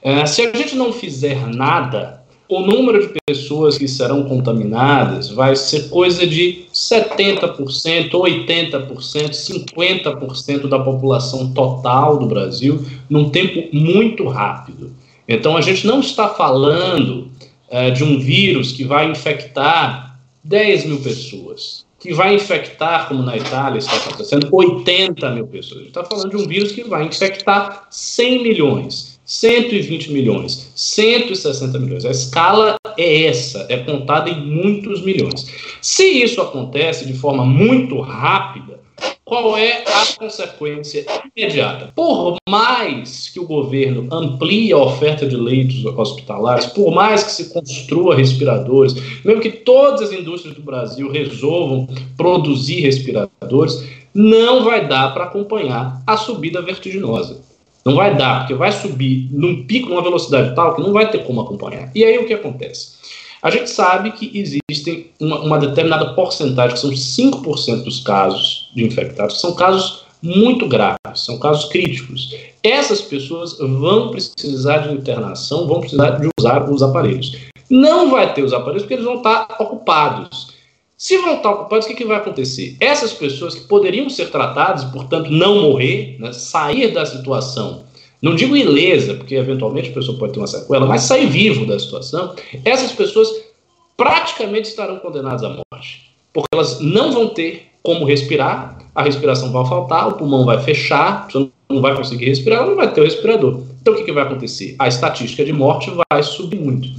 É, se a gente não fizer nada, o número de pessoas que serão contaminadas vai ser coisa de 70%, 80%, 50% da população total do Brasil num tempo muito rápido. Então, a gente não está falando é, de um vírus que vai infectar 10 mil pessoas, que vai infectar, como na Itália está acontecendo, 80 mil pessoas. A gente está falando de um vírus que vai infectar 100 milhões, 120 milhões, 160 milhões. A escala é essa, é contada em muitos milhões. Se isso acontece de forma muito rápida, qual é a consequência imediata? Por mais que o governo amplie a oferta de leitos hospitalares, por mais que se construa respiradores, mesmo que todas as indústrias do Brasil resolvam produzir respiradores, não vai dar para acompanhar a subida vertiginosa. Não vai dar, porque vai subir num pico, numa velocidade tal que não vai ter como acompanhar. E aí o que acontece? A gente sabe que existem uma, uma determinada porcentagem, que são 5% dos casos de infectados, que são casos muito graves, são casos críticos. Essas pessoas vão precisar de internação, vão precisar de usar os aparelhos. Não vai ter os aparelhos porque eles vão estar ocupados. Se vão estar ocupados, o que, que vai acontecer? Essas pessoas que poderiam ser tratadas, portanto não morrer, né, sair da situação não digo ilesa, porque eventualmente a pessoa pode ter uma sequela, mas sair vivo da situação, essas pessoas praticamente estarão condenadas à morte. Porque elas não vão ter como respirar, a respiração vai faltar, o pulmão vai fechar, você não vai conseguir respirar, não vai ter o respirador. Então o que, que vai acontecer? A estatística de morte vai subir muito.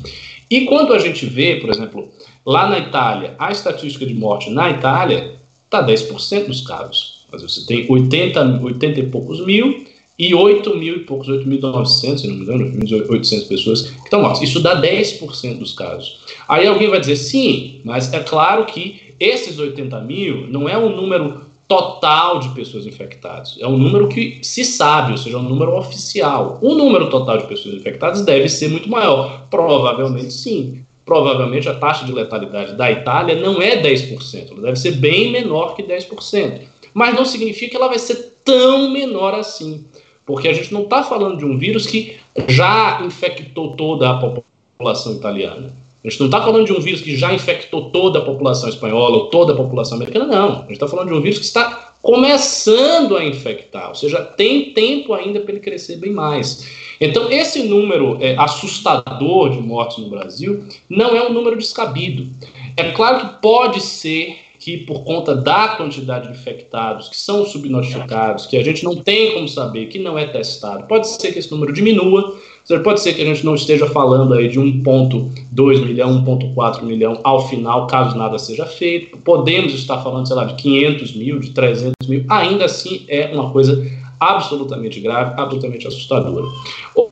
E quando a gente vê, por exemplo, lá na Itália, a estatística de morte na Itália está 10% dos casos. Mas você tem 80, 80 e poucos mil e 8 mil e poucos, 8.900, se não me engano, 800 pessoas que estão mortas. Isso dá 10% dos casos. Aí alguém vai dizer, sim, mas é claro que esses 80 mil não é um número total de pessoas infectadas. É um número que se sabe, ou seja, é um número oficial. O número total de pessoas infectadas deve ser muito maior. Provavelmente sim. Provavelmente a taxa de letalidade da Itália não é 10%, ela deve ser bem menor que 10%. Mas não significa que ela vai ser tão menor assim. Porque a gente não está falando de um vírus que já infectou toda a população italiana. A gente não está falando de um vírus que já infectou toda a população espanhola ou toda a população americana, não. A gente está falando de um vírus que está começando a infectar, ou seja, tem tempo ainda para ele crescer bem mais. Então, esse número é, assustador de mortes no Brasil não é um número descabido. É claro que pode ser que, por conta da quantidade de infectados que são subnotificados, que a gente não tem como saber, que não é testado, pode ser que esse número diminua Pode ser que a gente não esteja falando aí de 1,2 milhão, 1,4 milhão ao final, caso nada seja feito. Podemos estar falando, sei lá, de 500 mil, de 300 mil. Ainda assim, é uma coisa absolutamente grave, absolutamente assustadora.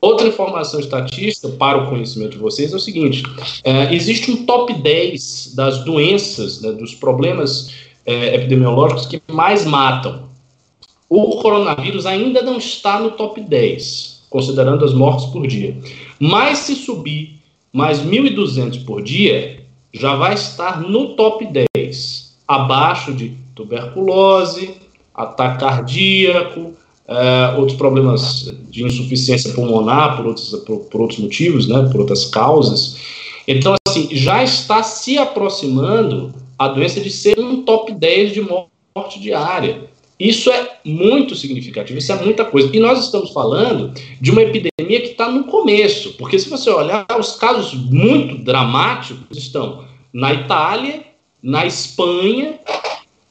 Outra informação estatística para o conhecimento de vocês é o seguinte: é, existe um top 10 das doenças, né, dos problemas é, epidemiológicos que mais matam. O coronavírus ainda não está no top 10 considerando as mortes por dia. Mas se subir mais 1.200 por dia, já vai estar no top 10, abaixo de tuberculose, ataque cardíaco, é, outros problemas de insuficiência pulmonar por outros, por, por outros motivos, né, por outras causas. Então, assim, já está se aproximando a doença de ser um top 10 de morte diária. Isso é muito significativo, isso é muita coisa. E nós estamos falando de uma epidemia que está no começo, porque se você olhar, os casos muito dramáticos estão na Itália, na Espanha,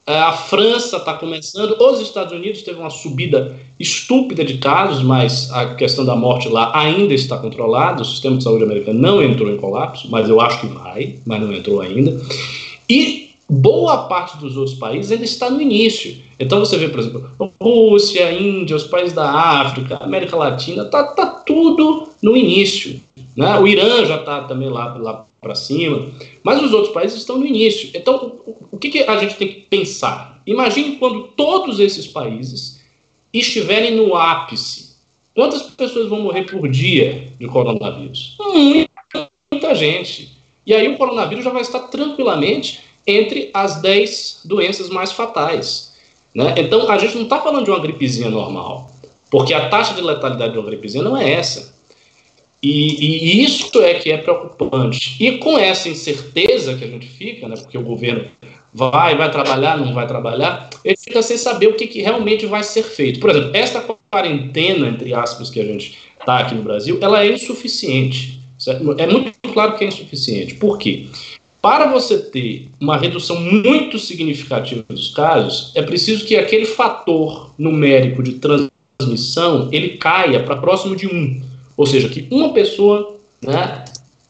a França está começando, os Estados Unidos teve uma subida estúpida de casos, mas a questão da morte lá ainda está controlada, o sistema de saúde americano não entrou em colapso, mas eu acho que vai, mas não entrou ainda. E boa parte dos outros países ainda está no início. Então você vê, por exemplo, Rússia, Índia, os países da África, América Latina, tá, tá tudo no início. Né? O Irã já está também lá, lá para cima, mas os outros países estão no início. Então, o, que, que a gente tem que pensar? Imagine quando todos esses países estiverem no ápice. Quantas pessoas vão morrer por dia de coronavírus? Muita, muita gente. E aí o coronavírus já vai estar tranquilamente entre as 10 doenças mais fatais. Né? Então, a gente não está falando de uma gripezinha normal, porque a taxa de letalidade de uma gripezinha não é essa. E, e, isso é que é preocupante. E com essa incerteza que a gente fica, né, porque o governo vai, vai trabalhar, não vai trabalhar, ele fica sem saber o que, que realmente vai ser feito. Por exemplo, esta quarentena, entre aspas, que a gente está aqui no Brasil, ela é insuficiente. Certo? É muito claro que é insuficiente. Por quê? Para você ter uma redução muito significativa dos casos, é preciso que aquele fator numérico de transmissão ele caia para próximo de um, ou seja, que uma pessoa né,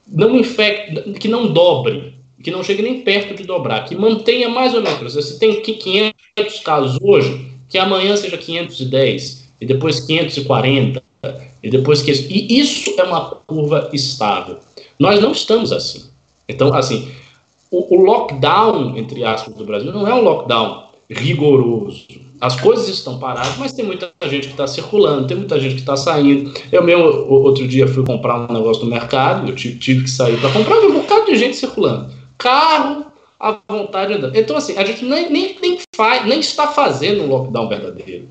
não infecte, que não dobre, que não chegue nem perto de dobrar, que mantenha mais ou menos. Você tem 500 casos hoje, que amanhã seja 510 e depois 540 e depois que e isso é uma curva estável. Nós não estamos assim. Então, assim, o, o lockdown, entre aspas, do Brasil não é um lockdown rigoroso. As coisas estão paradas, mas tem muita gente que está circulando, tem muita gente que está saindo. Eu mesmo, outro dia, fui comprar um negócio no mercado, eu tive, que sair para comprar, um bocado de gente circulando. Carro à vontade andando. Então, assim, a gente nem, nem, nem, faz, nem está fazendo um lockdown verdadeiro.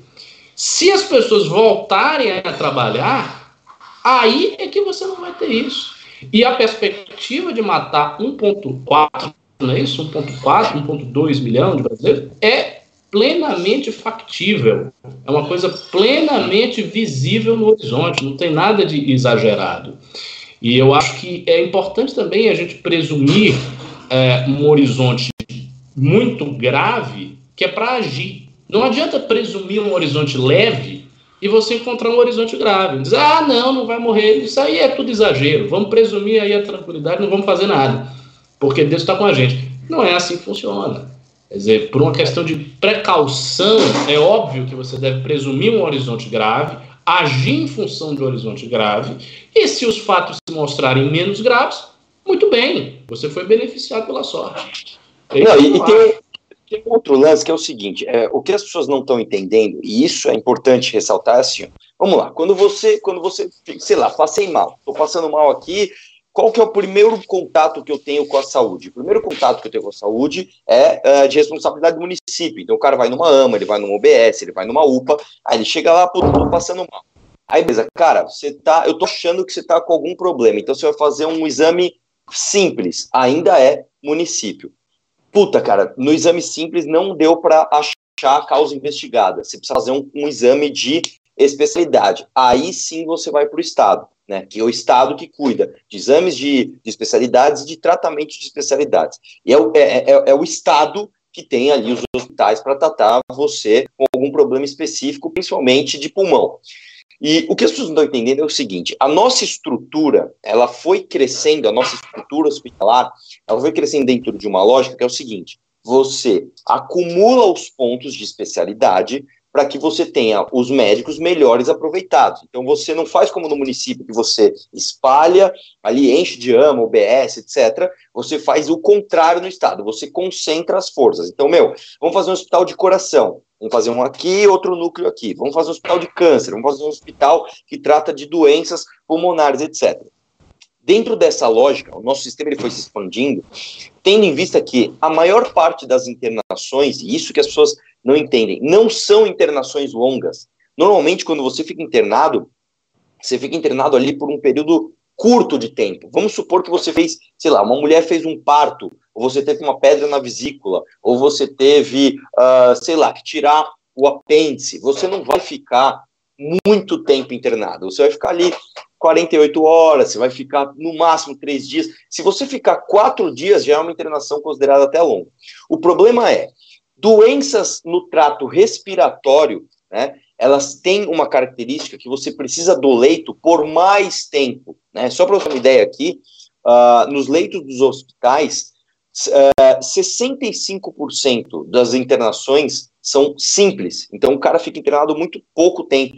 Se as pessoas voltarem a trabalhar, aí é que você não vai ter isso. E a perspectiva de matar 1,4, não é isso? 1,4, 1,2 milhão de brasileiros é plenamente factível. É uma coisa plenamente visível no horizonte, não tem nada de exagerado. E eu acho que é importante também a gente presumir é, um horizonte muito grave que é para agir. Não adianta presumir um horizonte leve e você encontrar um horizonte grave. Diz, ah, não, não vai morrer. Isso aí é tudo exagero. Vamos presumir aí a tranquilidade, não vamos fazer nada. Porque Deus está com a gente. Não é assim que funciona. Quer dizer, por uma questão de precaução, é óbvio que você deve presumir um horizonte grave, agir em função de um horizonte grave, e se os fatos se mostrarem menos graves, muito bem, você foi beneficiado pela sorte.
É não, e, e tem, tem, outro lance que é o seguinte: é, o que as pessoas não estão entendendo, e isso é importante ressaltar, é assim: vamos lá, quando você, quando você, sei lá, passei mal, estou passando mal aqui, qual que é o primeiro contato que eu tenho com a saúde? O primeiro contato que eu tenho com a saúde é uh, de responsabilidade do município. Então o cara vai numa AMA, ele vai numa OBS, ele vai numa UPA, aí ele chega lá, puto, tô passando mal. Aí, beleza, cara, você tá, eu tô achando que você tá com algum problema, então você vai fazer um exame simples, ainda é município. Puta, cara, no exame simples não deu para achar a causa investigada. Você precisa fazer um, um exame de especialidade. Aí sim você vai para o Estado né, que é o Estado que cuida de exames de, de especialidades e de tratamento de especialidades. E é, é, é, é o Estado que tem ali os hospitais para tratar você com algum problema específico, principalmente de pulmão. E o que as pessoas não estão entendendo é o seguinte: a nossa estrutura, ela foi crescendo, a nossa estrutura hospitalar, ela foi crescendo dentro de uma lógica que é o seguinte: você acumula os pontos de especialidade para que você tenha os médicos melhores aproveitados. Então você não faz como no município que você espalha, ali enche de ama, OBS, etc. Você faz o contrário no estado, você concentra as forças. Então, meu, vamos fazer um hospital de coração. Vamos fazer um aqui, outro núcleo aqui. Vamos fazer um hospital de câncer, vamos fazer um hospital que trata de doenças pulmonares, etc. Dentro dessa lógica, o nosso sistema ele foi se expandindo, tendo em vista que a maior parte das internações, e isso que as pessoas não entendem. Não são internações longas. Normalmente, quando você fica internado, você fica internado ali por um período curto de tempo. Vamos supor que você fez, sei lá, uma mulher fez um parto, ou você teve uma pedra na vesícula, ou você teve, uh, sei lá, que tirar o apêndice. Você não vai ficar muito tempo internado. Você vai ficar ali 48 horas, você vai ficar no máximo três dias. Se você ficar quatro dias, já é uma internação considerada até longa. O problema é, Doenças no trato respiratório, né, elas têm uma característica que você precisa do leito por mais tempo. Né? Só para você ter uma ideia aqui, uh, nos leitos dos hospitais, uh, 65% das internações são simples. Então, o cara fica internado muito pouco tempo.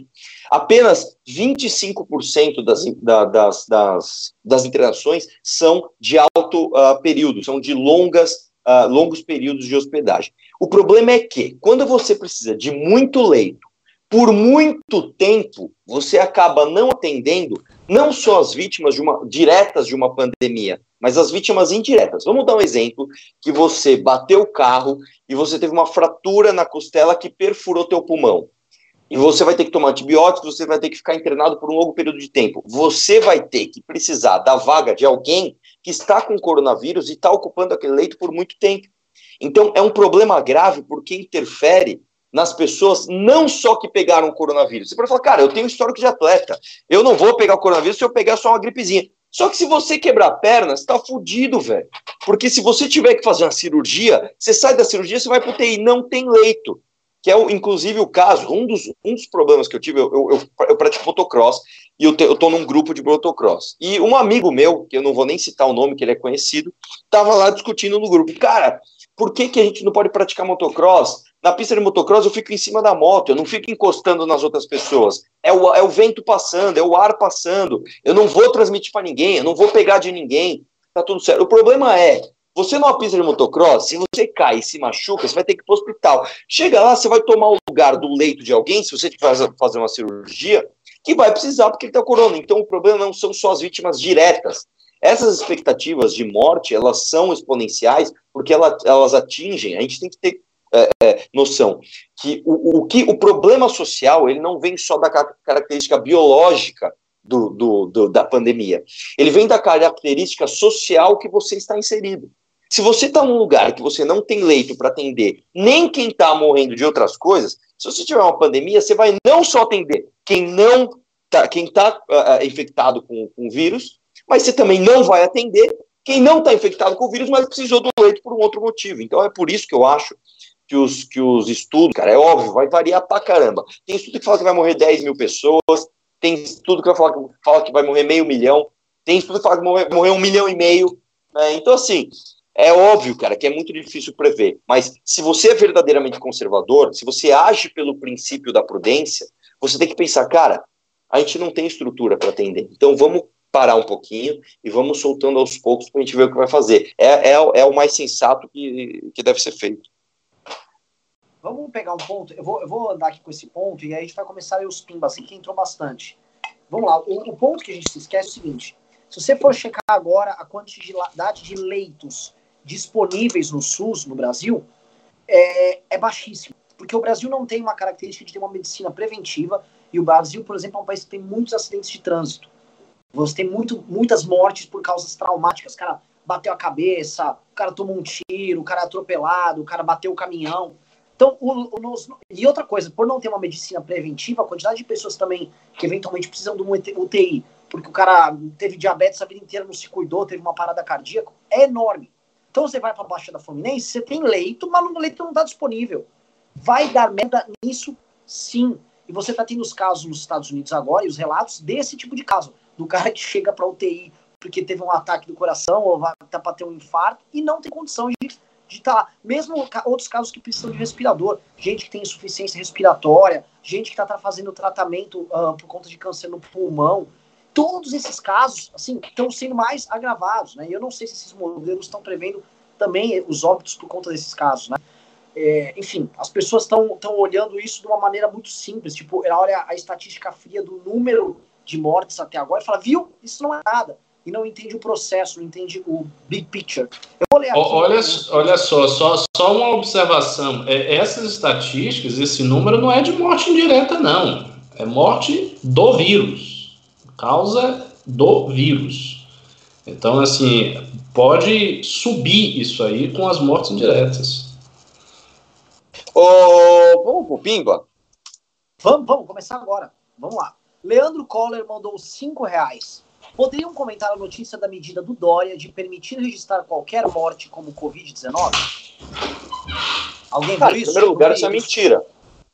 Apenas 25% das, da, das, das, das internações são de alto uh, período, são de longas, uh, longos períodos de hospedagem. O problema é que, quando você precisa de muito leito, por muito tempo, você acaba não atendendo não só as vítimas de uma, diretas de uma pandemia, mas as vítimas indiretas. Vamos dar um exemplo que você bateu o carro e você teve uma fratura na costela que perfurou teu pulmão. E você vai ter que tomar antibióticos, você vai ter que ficar internado por um longo período de tempo. Você vai ter que precisar da vaga de alguém que está com coronavírus e está ocupando aquele leito por muito tempo. Então, é um problema grave porque interfere nas pessoas não só que pegaram o coronavírus. Você pode falar, cara, eu tenho histórico de atleta, eu não vou pegar o coronavírus se eu pegar só uma gripezinha. Só que se você quebrar a perna, você tá fudido, velho. Porque se você tiver que fazer uma cirurgia, você sai da cirurgia, você vai pro TI, não tem leito. Que é, inclusive, o caso, um dos, um dos problemas que eu tive, eu, eu, eu, eu pratico motocross, e eu, te, eu tô num grupo de motocross. E um amigo meu, que eu não vou nem citar o nome, que ele é conhecido, tava lá discutindo no grupo. Cara, por que, que a gente não pode praticar motocross? Na pista de motocross eu fico em cima da moto, eu não fico encostando nas outras pessoas. É o, é o vento passando, é o ar passando. Eu não vou transmitir para ninguém, eu não vou pegar de ninguém. Tá tudo certo. O problema é, você numa pista de motocross, se você cai e se machuca, você vai ter que ir para o hospital. Chega lá, você vai tomar o lugar do leito de alguém, se você tiver fazer uma cirurgia, que vai precisar porque ele está corona. Então o problema não são só as vítimas diretas, essas expectativas de morte, elas são exponenciais porque elas, elas atingem, a gente tem que ter é, é, noção que o, o, que o problema social ele não vem só da característica biológica do, do, do, da pandemia, ele vem da característica social que você está inserido. Se você está num lugar que você não tem leito para atender nem quem está morrendo de outras coisas, se você tiver uma pandemia, você vai não só atender quem não tá, quem está uh, infectado com, com o vírus, mas você também não vai atender quem não está infectado com o vírus, mas precisou do leite por um outro motivo. Então é por isso que eu acho que os, que os estudos, cara, é óbvio, vai variar pra caramba. Tem estudo que fala que vai morrer 10 mil pessoas, tem estudo que vai falar que, fala que vai morrer meio milhão, tem estudo que fala que vai morrer, morrer um milhão e meio. Né? Então, assim, é óbvio, cara, que é muito difícil prever. Mas se você é verdadeiramente conservador, se você age pelo princípio da prudência, você tem que pensar, cara, a gente não tem estrutura para atender. Então vamos parar um pouquinho e vamos soltando aos poucos para a gente ver o que vai fazer. É, é, é o mais sensato que, que deve ser feito.
Vamos pegar um ponto, eu vou, eu vou andar aqui com esse ponto e aí a gente vai começar os pimbas aqui, que entrou bastante. Vamos lá, o, o ponto que a gente se esquece é o seguinte, se você for checar agora a quantidade de leitos disponíveis no SUS no Brasil, é, é baixíssimo. Porque o Brasil não tem uma característica de ter uma medicina preventiva, e o Brasil, por exemplo, é um país que tem muitos acidentes de trânsito. Você tem muito, muitas mortes por causas traumáticas. O cara bateu a cabeça, o cara tomou um tiro, o cara é atropelado, o cara bateu o caminhão. Então, o, o, nos, e outra coisa, por não ter uma medicina preventiva, a quantidade de pessoas também que eventualmente precisam de um UTI, porque o cara teve diabetes a vida inteira, não se cuidou, teve uma parada cardíaca, é enorme. Então você vai para a Baixada Fluminense, você tem leito, mas o leito não está disponível. Vai dar merda nisso, sim. E você está tendo os casos nos Estados Unidos agora e os relatos desse tipo de caso. Do cara que chega para UTI porque teve um ataque do coração ou vai tá para ter um infarto e não tem condição de estar tá lá. Mesmo outros casos que precisam de respirador. Gente que tem insuficiência respiratória, gente que está fazendo tratamento uh, por conta de câncer no pulmão todos esses casos, assim, estão sendo mais agravados, né? E eu não sei se esses modelos estão prevendo também os óbitos por conta desses casos, né? É, enfim, as pessoas estão olhando isso de uma maneira muito simples, tipo, olha a estatística fria do número de mortes até agora e fala, viu, isso não é nada. E não entende o processo, não entende o big picture.
Eu vou ler aqui, olha, olha só, só, só uma observação. É, essas estatísticas, esse número não é de morte indireta, não. É morte do vírus causa do vírus. Então, assim, pode subir isso aí com as mortes indiretas.
Ô, vamos pro Pimba?
Vamos, vamos começar agora. Vamos lá. Leandro Coller mandou cinco reais. Poderiam comentar a notícia da medida do Dória de permitir registrar qualquer morte como Covid-19?
Alguém viu isso? Em primeiro lugar, isso é mentira.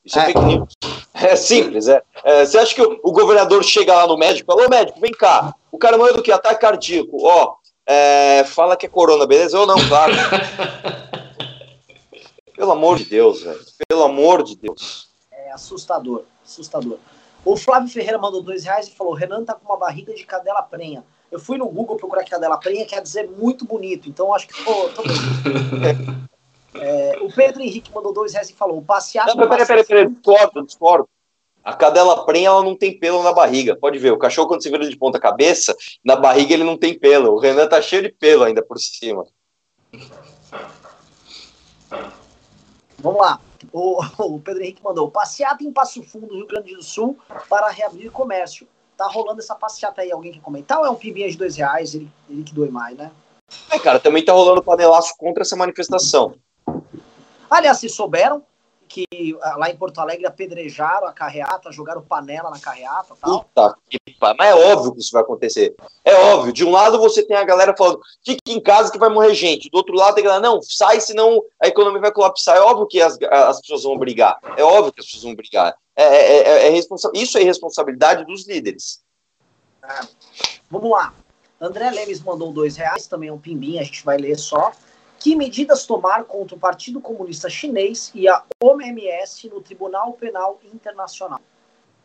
Isso é, é fake news. É simples, é. é. Você acha que o, o, governador chega lá no médico e fala, ô médico, vem cá. O cara manda do que? Ataque cardíaco. Ó, é, fala que é corona, beleza? Ou não, claro. Pelo amor de Deus, velho. Pelo amor de Deus.
É assustador, assustador. O Flávio Ferreira mandou dois reais e falou: Renan tá com uma barriga de cadela prenha. Eu fui no Google procurar cadela prenha, quer dizer muito bonito. Então acho que. Pô, tô É, o Pedro Henrique mandou dois reais e falou: o passeado.
Não, peraí, peraí, peraí, discordo, discordo. A cadela prenha, ela não tem pelo na barriga. Pode ver, o cachorro, quando se vira de ponta cabeça, na barriga ele não tem pelo. O Renan tá cheio de pelo ainda por cima.
Vamos lá. O, o Pedro Henrique mandou: passeata em Passo Fundo, Rio Grande do Sul, para reabrir comércio. Tá rolando essa passeata aí. Alguém quer comentar ou é um pibinha de dois reais? Ele, ele que doe mais, né?
É, cara, também tá rolando panelaço contra essa manifestação.
Aliás, se souberam que ah, lá em Porto Alegre apedrejaram a carreata, jogaram panela na carreata tal.
Puta que Mas é óbvio que isso vai acontecer. É óbvio. De um lado você tem a galera falando, fique em casa que vai morrer gente. Do outro lado tem a galera, não, sai, senão a economia vai colapsar. É óbvio que as, as pessoas vão brigar. É óbvio que as pessoas vão brigar. É, é, é, é responsa... Isso é responsabilidade dos líderes.
É. Vamos lá. André Lemes mandou dois reais, também é um pimbinho, a gente vai ler só. Que medidas tomar contra o Partido Comunista Chinês e a OMS no Tribunal Penal Internacional?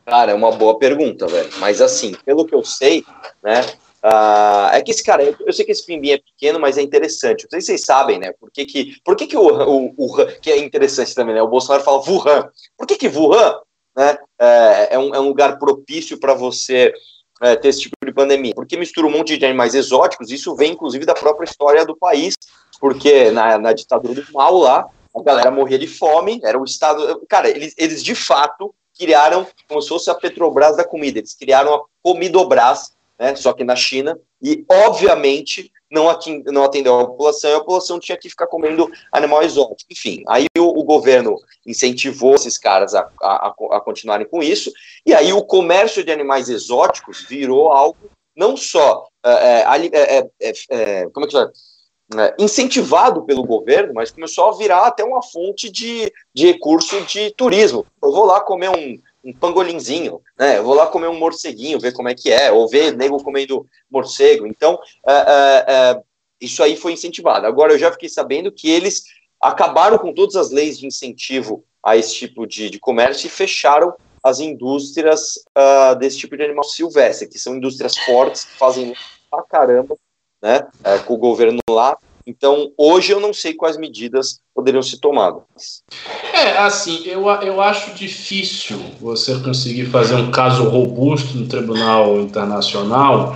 Cara, é uma boa pergunta, velho. Mas assim, pelo que eu sei, né? Uh, é que esse cara, eu sei que esse pimbinho é pequeno, mas é interessante. Não sei se vocês sabem, né? Por que, que, por que, que o, o, o que é interessante também, né? O Bolsonaro fala Wuhan. Por que, que Wuhan né, é, é, um, é um lugar propício para você é, ter esse tipo de pandemia? Porque mistura um monte de animais exóticos, isso vem inclusive da própria história do país, porque na, na ditadura do mal lá, a galera morria de fome, era o estado. Cara, eles, eles de fato criaram como se fosse a Petrobras da comida, eles criaram a Comidobras, né, só que na China, e obviamente não, não atendeu a população, e a população tinha que ficar comendo animal exótico. Enfim, aí o, o governo incentivou esses caras a, a, a, continuarem com isso, e aí o comércio de animais exóticos virou algo não só é, é, é, como é que chama? Incentivado pelo governo, mas começou a virar até uma fonte de, de recurso de turismo. Eu vou lá comer um, um pangolinzinho, né? Eu vou lá comer um morceguinho, ver como é que é, ou ver nego comendo morcego. Então, é, é, é, isso aí foi incentivado. Agora, eu já fiquei sabendo que eles acabaram com todas as leis de incentivo a esse tipo de, de comércio e fecharam as indústrias uh, desse tipo de animal silvestre, que são indústrias fortes, que fazem pra caramba, né, é, com o governo lá. Então, hoje eu não sei quais medidas poderiam ser tomadas.
É, assim, eu, eu acho difícil você conseguir fazer um caso robusto no Tribunal Internacional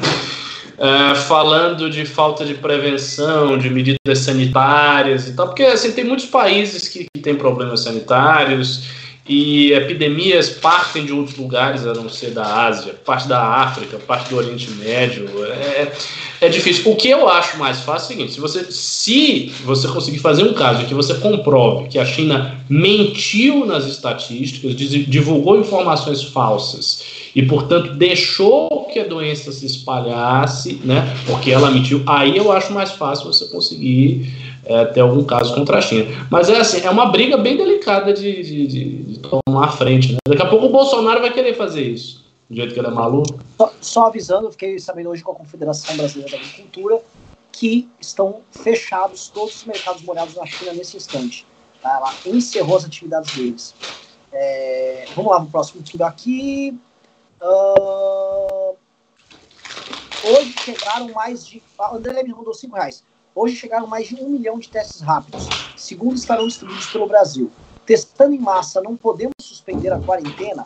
Uh, falando de falta de prevenção, de medidas sanitárias e tal, porque assim, tem muitos países que, que têm problemas sanitários e epidemias partem de outros lugares, a não ser da Ásia, parte da África, parte do Oriente Médio. É, é difícil. O que eu acho mais fácil é o seguinte: se você, se você conseguir fazer um caso que você comprove que a China mentiu nas estatísticas, divulgou informações falsas e, portanto, deixou que a doença se espalhasse, né? Porque ela mentiu, aí eu acho mais fácil você conseguir é, ter algum caso contra a China. Mas é assim, é uma briga bem delicada de, de, de, de tomar a frente. Né? Daqui a pouco o Bolsonaro vai querer fazer isso, do jeito que ele é maluco.
Só, só avisando, fiquei sabendo hoje com a Confederação Brasileira da Agricultura que estão fechados todos os mercados molhados na China nesse instante. Tá? Ela encerrou as atividades deles. É, vamos lá no próximo título aqui. Uh, hoje chegaram mais de. A André Leme mandou 5 reais. Hoje chegaram mais de um milhão de testes rápidos, segundo estarão distribuídos pelo Brasil. Testando em massa, não podemos suspender a quarentena?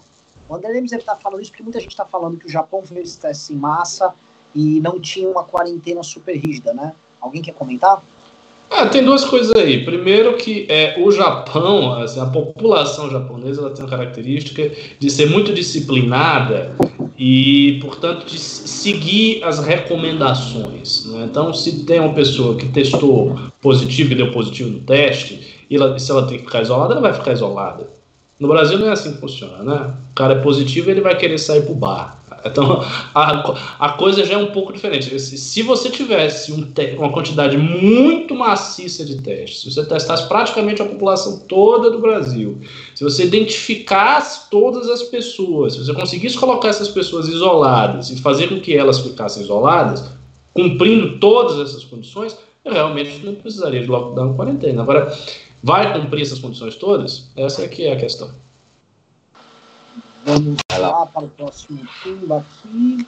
O André Lemes deve estar falando isso porque muita gente está falando que o Japão fez testes em massa e não tinha uma quarentena super rígida, né? Alguém quer comentar?
Ah, tem duas coisas aí. Primeiro que é, o Japão, assim, a população japonesa ela tem uma característica de ser muito disciplinada e, portanto, de seguir as recomendações. Né? Então, se tem uma pessoa que testou positivo e deu positivo no teste, e ela, se ela tem que ficar isolada, ela vai ficar isolada. No Brasil não é assim que funciona, né? O cara é positivo ele vai querer sair pro bar. Então a, a coisa já é um pouco diferente. Se, você tivesse um te, uma quantidade muito maciça de testes, se você testasse praticamente a população toda do Brasil, se você identificasse todas as pessoas, se você conseguisse colocar essas pessoas isoladas e fazer com que elas ficassem isoladas, cumprindo todas essas condições, realmente não precisaria de lockdown quarentena. Agora, vai cumprir essas condições todas? Essa é que é a questão.
Vamos lá para o próximo pimba aqui.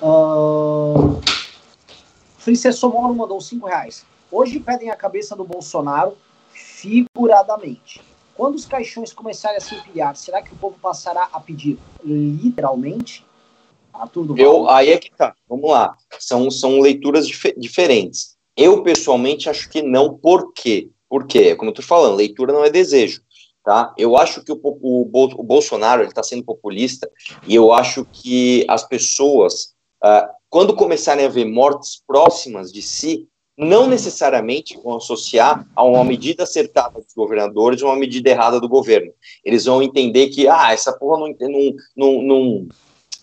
Uh... Moro mandou 5 reais. Hoje pedem a cabeça do Bolsonaro figuradamente. Quando os caixões começarem a se empilhar, será que o povo passará a pedir literalmente?
Arthur Eu, aí é que tá. Vamos lá. São, são leituras dif diferentes. Eu, pessoalmente, acho que não. Por quê? Por quê? Como eu tô falando, leitura não é desejo. Tá? Eu acho que o, o, o Bolsonaro está sendo populista e eu acho que as pessoas, uh, quando começarem a ver mortes próximas de si, não necessariamente vão associar a uma medida acertada dos governadores uma medida errada do governo. Eles vão entender que, ah, essa porra não, não, não, não,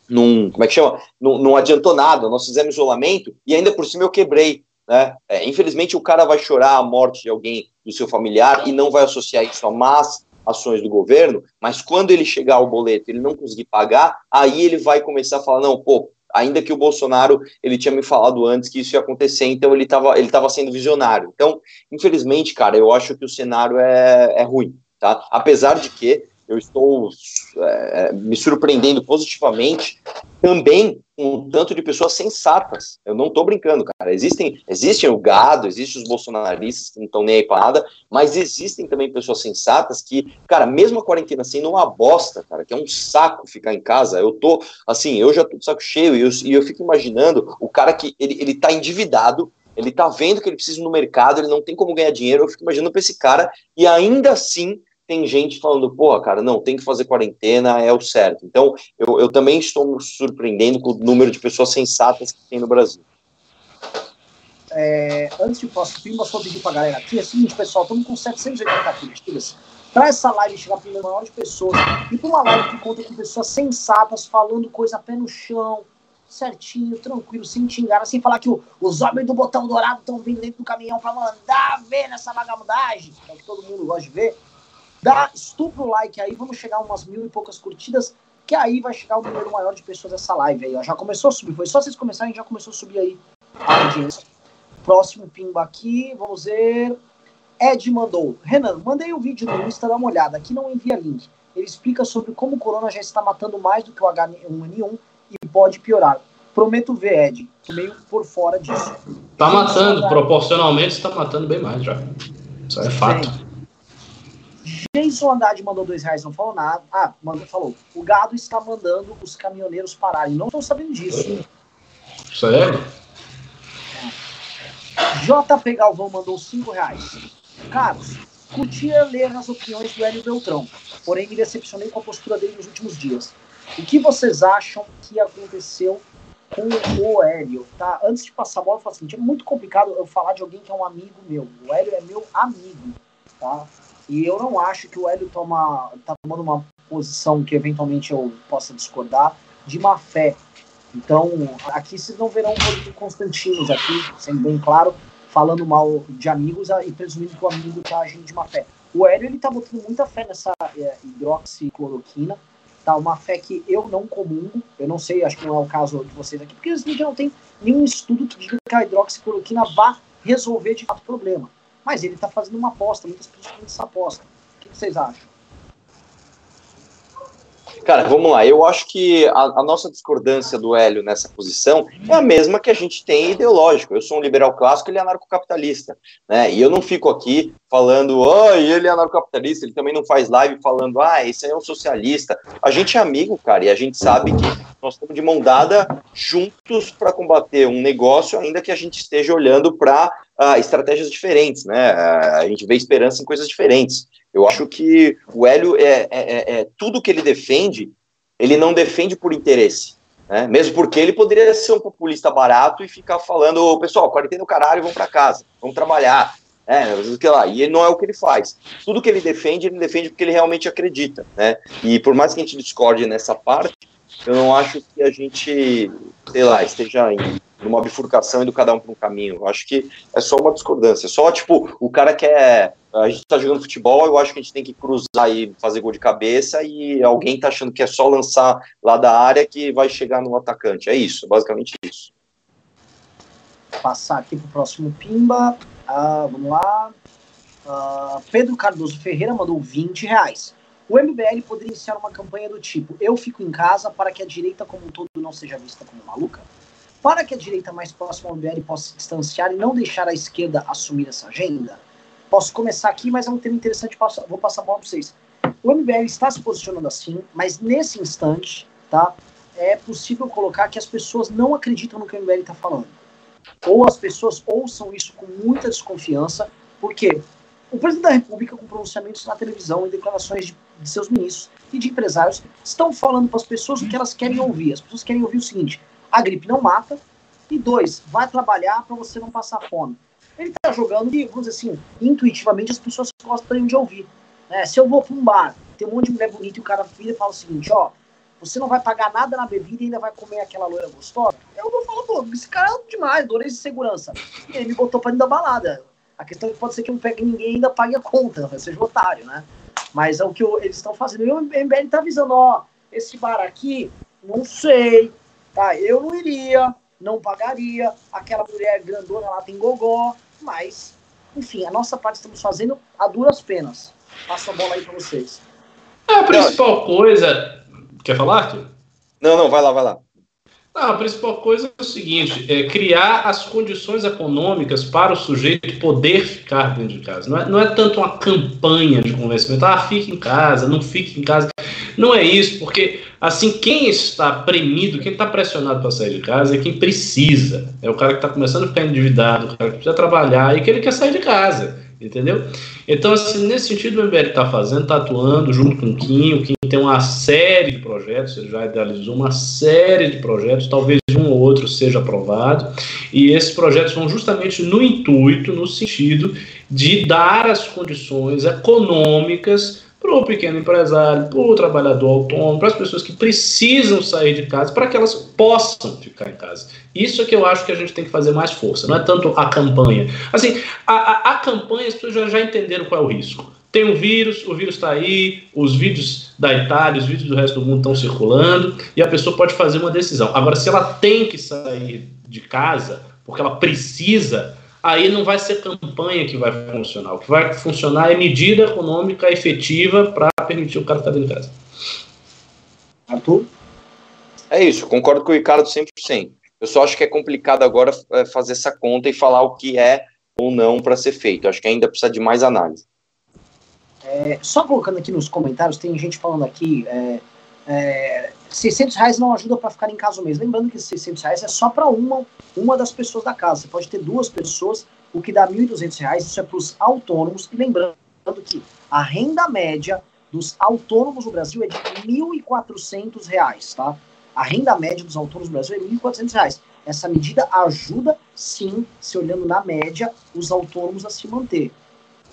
não como é que chama? Não adiantou nada, nós fizemos isolamento e ainda por cima eu quebrei. Né? É, infelizmente, o cara vai chorar a morte de alguém do seu familiar e não vai associar isso a más ações do governo, mas quando ele chegar ao boleto ele não conseguir pagar, aí ele vai começar a falar, não, pô, ainda que o Bolsonaro, ele tinha me falado antes que isso ia acontecer, então ele estava ele tava sendo visionário. Então, infelizmente, cara, eu acho que o cenário é, é ruim, tá? Apesar de que eu estou é, me surpreendendo positivamente também com um tanto de pessoas sensatas. Eu não estou brincando, cara. Existem, existem o gado, existem os bolsonaristas que não estão nem aí para nada, mas existem também pessoas sensatas que, cara, mesmo a quarentena sendo uma bosta, cara, que é um saco ficar em casa, eu tô, assim, eu já tô de saco cheio e eu, e eu fico imaginando o cara que ele, ele tá endividado, ele tá vendo que ele precisa no mercado, ele não tem como ganhar dinheiro, eu fico imaginando para esse cara e ainda assim tem gente falando, pô, cara, não, tem que fazer quarentena, é o certo. Então, eu, eu também estou me surpreendendo com o número de pessoas sensatas que tem no Brasil.
É, antes de posso pimba, só pedir pra galera aqui, é o seguinte, pessoal, estamos com 780 curtidas. Para essa live chegar para o maior de pessoas, e para uma live que conta com pessoas sensatas, falando coisa pé no chão, certinho, tranquilo, sem xingar, sem falar que o, os homens do botão dourado estão vindo dentro do caminhão para mandar ver nessa vagabundagem, que é o que todo mundo gosta de ver. Dá estupro like aí, vamos chegar a umas mil e poucas curtidas, que aí vai chegar o número maior de pessoas dessa live aí. Ó. Já começou a subir, foi só vocês começarem, já começou a subir aí a audiência. Próximo pimba aqui, vamos ver. Ed mandou. Renan, mandei o um vídeo no Insta, dá uma olhada. Aqui não envia link. Ele explica sobre como o corona já está matando mais do que o H1N1 e pode piorar. Prometo ver, Ed. Tô meio por fora disso.
Tá matando, proporcionalmente está matando bem mais já. Isso é fato.
Jason Andrade mandou dois reais, não falou nada. Ah, mandou, falou. O gado está mandando os caminhoneiros pararem. Não estou sabendo disso.
Sério?
JP Galvão mandou cinco reais. Carlos, curtia ler as opiniões do Hélio Beltrão, porém me decepcionei com a postura dele nos últimos dias. O que vocês acham que aconteceu com o Hélio, tá? Antes de passar a bola, eu falo assim, é muito complicado eu falar de alguém que é um amigo meu. O Hélio é meu amigo, tá? E eu não acho que o Hélio toma, tá tomando uma posição que eventualmente eu possa discordar de má fé. Então, aqui vocês não verão o Constantinos aqui, sendo bem claro, falando mal de amigos e presumindo que o amigo está agindo de má fé. O Hélio, ele tá botando muita fé nessa é, hidroxicloroquina, tá? Uma fé que eu não comungo, eu não sei, acho que não é o caso de vocês aqui, porque gente não tem nenhum estudo que diga que a hidroxicloroquina vá resolver de fato o problema. Mas ele está fazendo uma aposta, muitas pessoas fazem essa aposta. O que vocês acham?
Cara, vamos lá. Eu acho que a, a, nossa discordância do Hélio nessa posição é a mesma que a gente tem ideológico. Eu sou um liberal clássico, ele é anarcocapitalista, né? E eu não fico aqui falando, oh, ele é anarcocapitalista, ele também não faz live falando, ah, esse aí é um socialista. A gente é amigo, cara, e a gente sabe que nós estamos de mão dada juntos para combater um negócio, ainda que a gente esteja olhando para uh, estratégias diferentes, né? A gente vê esperança em coisas diferentes. Eu acho que o Hélio é, é, é, é, tudo que ele defende, ele não defende por interesse. Né? Mesmo porque ele poderia ser um populista barato e ficar falando, pessoal, quarentena do caralho, vamos para casa, vamos trabalhar. É, que lá. E ele não é o que ele faz. Tudo que ele defende, ele defende porque ele realmente acredita. Né? E por mais que a gente discorde nessa parte, eu não acho que a gente, sei lá, esteja em numa bifurcação indo cada um para um caminho. Eu acho que é só uma discordância. Só, tipo, o cara quer. A gente tá jogando futebol, eu acho que a gente tem que cruzar e fazer gol de cabeça, e alguém tá achando que é só lançar lá da área que vai chegar no atacante. É isso, basicamente isso.
Passar aqui pro próximo Pimba. Ah, vamos lá. Ah, Pedro Cardoso Ferreira mandou 20 reais. O MBL poderia iniciar uma campanha do tipo: Eu fico em casa para que a direita como um todo não seja vista como maluca? Para que a direita mais próxima ao MBL possa se distanciar e não deixar a esquerda assumir essa agenda? Posso começar aqui, mas é um tema interessante, vou passar a bola para vocês. O MBL está se posicionando assim, mas nesse instante, tá, é possível colocar que as pessoas não acreditam no que o MBL está falando. Ou as pessoas ouçam isso com muita desconfiança, porque o presidente da República, com pronunciamentos na televisão e declarações de, de seus ministros e de empresários, estão falando para as pessoas o que elas querem ouvir. As pessoas querem ouvir o seguinte: a gripe não mata. E dois, vai trabalhar para você não passar fome. Ele está jogando e, vamos dizer assim, intuitivamente as pessoas gostam de ouvir. É, se eu vou para um bar, tem um monte de mulher bonita e o cara vira e fala o seguinte, ó, você não vai pagar nada na bebida e ainda vai comer aquela loira gostosa? Eu vou falar, pô, esse cara é demais, adorei de segurança. E ele me botou para dentro da balada. A questão é que pode ser que não pegue ninguém e ainda pague a conta, seja otário, né? Mas é o que eles estão fazendo. E o MBL tá avisando, ó, esse bar aqui, não sei, Tá, eu não iria, não pagaria, aquela mulher grandona lá tem gogó, mas, enfim, a nossa parte estamos fazendo a duras penas. Passa a bola aí para vocês.
A principal coisa. Quer falar, Arthur?
Não, não, vai lá, vai lá.
Não, a principal coisa é o seguinte: é criar as condições econômicas para o sujeito poder ficar dentro de casa. Não é, não é tanto uma campanha de convencimento, ah, fique em casa, não fique em casa. Não é isso, porque assim, quem está premido, quem está pressionado para sair de casa é quem precisa. É o cara que está começando a ficar endividado, o cara que precisa trabalhar e que ele quer sair de casa. Entendeu? Então, assim, nesse sentido, o MBL está fazendo, está atuando junto com o Kim. O Kim tem uma série de projetos, ele já idealizou uma série de projetos, talvez um ou outro seja aprovado. E esses projetos vão justamente no intuito, no sentido de dar as condições econômicas para o pequeno empresário, para o trabalhador autônomo, para as pessoas que precisam sair de casa, para que elas possam ficar em casa. Isso é que eu acho que a gente tem que fazer mais força, não é tanto a campanha. Assim, a, a, a campanha, as pessoas já, já entenderam qual é o risco. Tem um vírus, o vírus está aí, os vídeos da Itália, os vídeos do resto do mundo estão circulando, e a pessoa pode fazer uma decisão. Agora, se ela tem que sair de casa, porque ela precisa aí não vai ser campanha que vai funcionar. O que vai funcionar é medida econômica efetiva para permitir o cara estar dentro de casa.
Arthur? É isso, concordo com o Ricardo 100%. Eu só acho que é complicado agora é, fazer essa conta e falar o que é ou não para ser feito. Acho que ainda precisa de mais análise.
É, só colocando aqui nos comentários, tem gente falando aqui, é, é, 600 reais não ajuda para ficar em casa mesmo. Lembrando que 600 reais é só para uma, uma das pessoas da casa. Você pode ter duas pessoas, o que dá 1.200 reais. Isso é para os autônomos. E lembrando que a renda média dos autônomos no Brasil é de 1.400 reais, tá? A renda média dos autônomos no Brasil é 1.400 reais. Essa medida ajuda, sim, se olhando na média, os autônomos a se manter.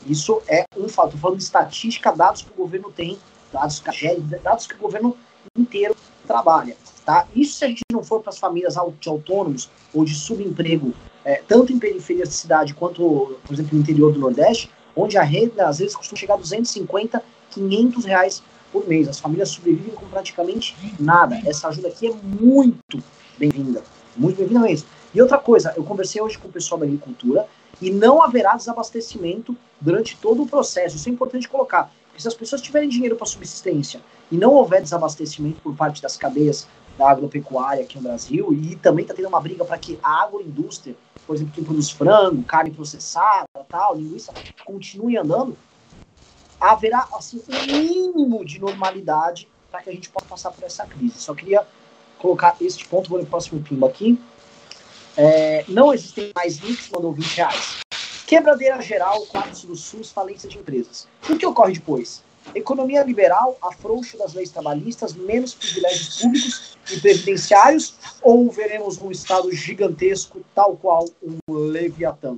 Isso é um fato. Estou falando de estatística, dados que o governo tem, dados que, dados que o governo inteiro trabalha. Tá? Isso se a gente não for para as famílias de autônomos ou de subemprego, é, tanto em periferias de cidade quanto, por exemplo, no interior do Nordeste, onde a renda às vezes costuma chegar a 250, 500 reais por mês. As famílias sobrevivem com praticamente nada. Essa ajuda aqui é muito bem-vinda. Muito bem-vinda mesmo. E outra coisa, eu conversei hoje com o pessoal da agricultura e não haverá desabastecimento durante todo o processo. Isso é importante colocar. Porque se as pessoas tiverem dinheiro para subsistência e não houver desabastecimento por parte das cadeias da agropecuária aqui no Brasil, e também está tendo uma briga para que a agroindústria, por exemplo, quem produz frango, carne processada, tal, linguiça, continue andando, haverá assim, um mínimo de normalidade para que a gente possa passar por essa crise. Só queria colocar este ponto, vou no próximo pimba aqui. É, não existem mais links, mandou 20 reais. Quebradeira geral, quadros do SUS, falência de empresas. O que ocorre depois? Economia liberal, afrouxo das leis trabalhistas, menos privilégios públicos e previdenciários, ou veremos um Estado gigantesco, tal qual um Leviatã?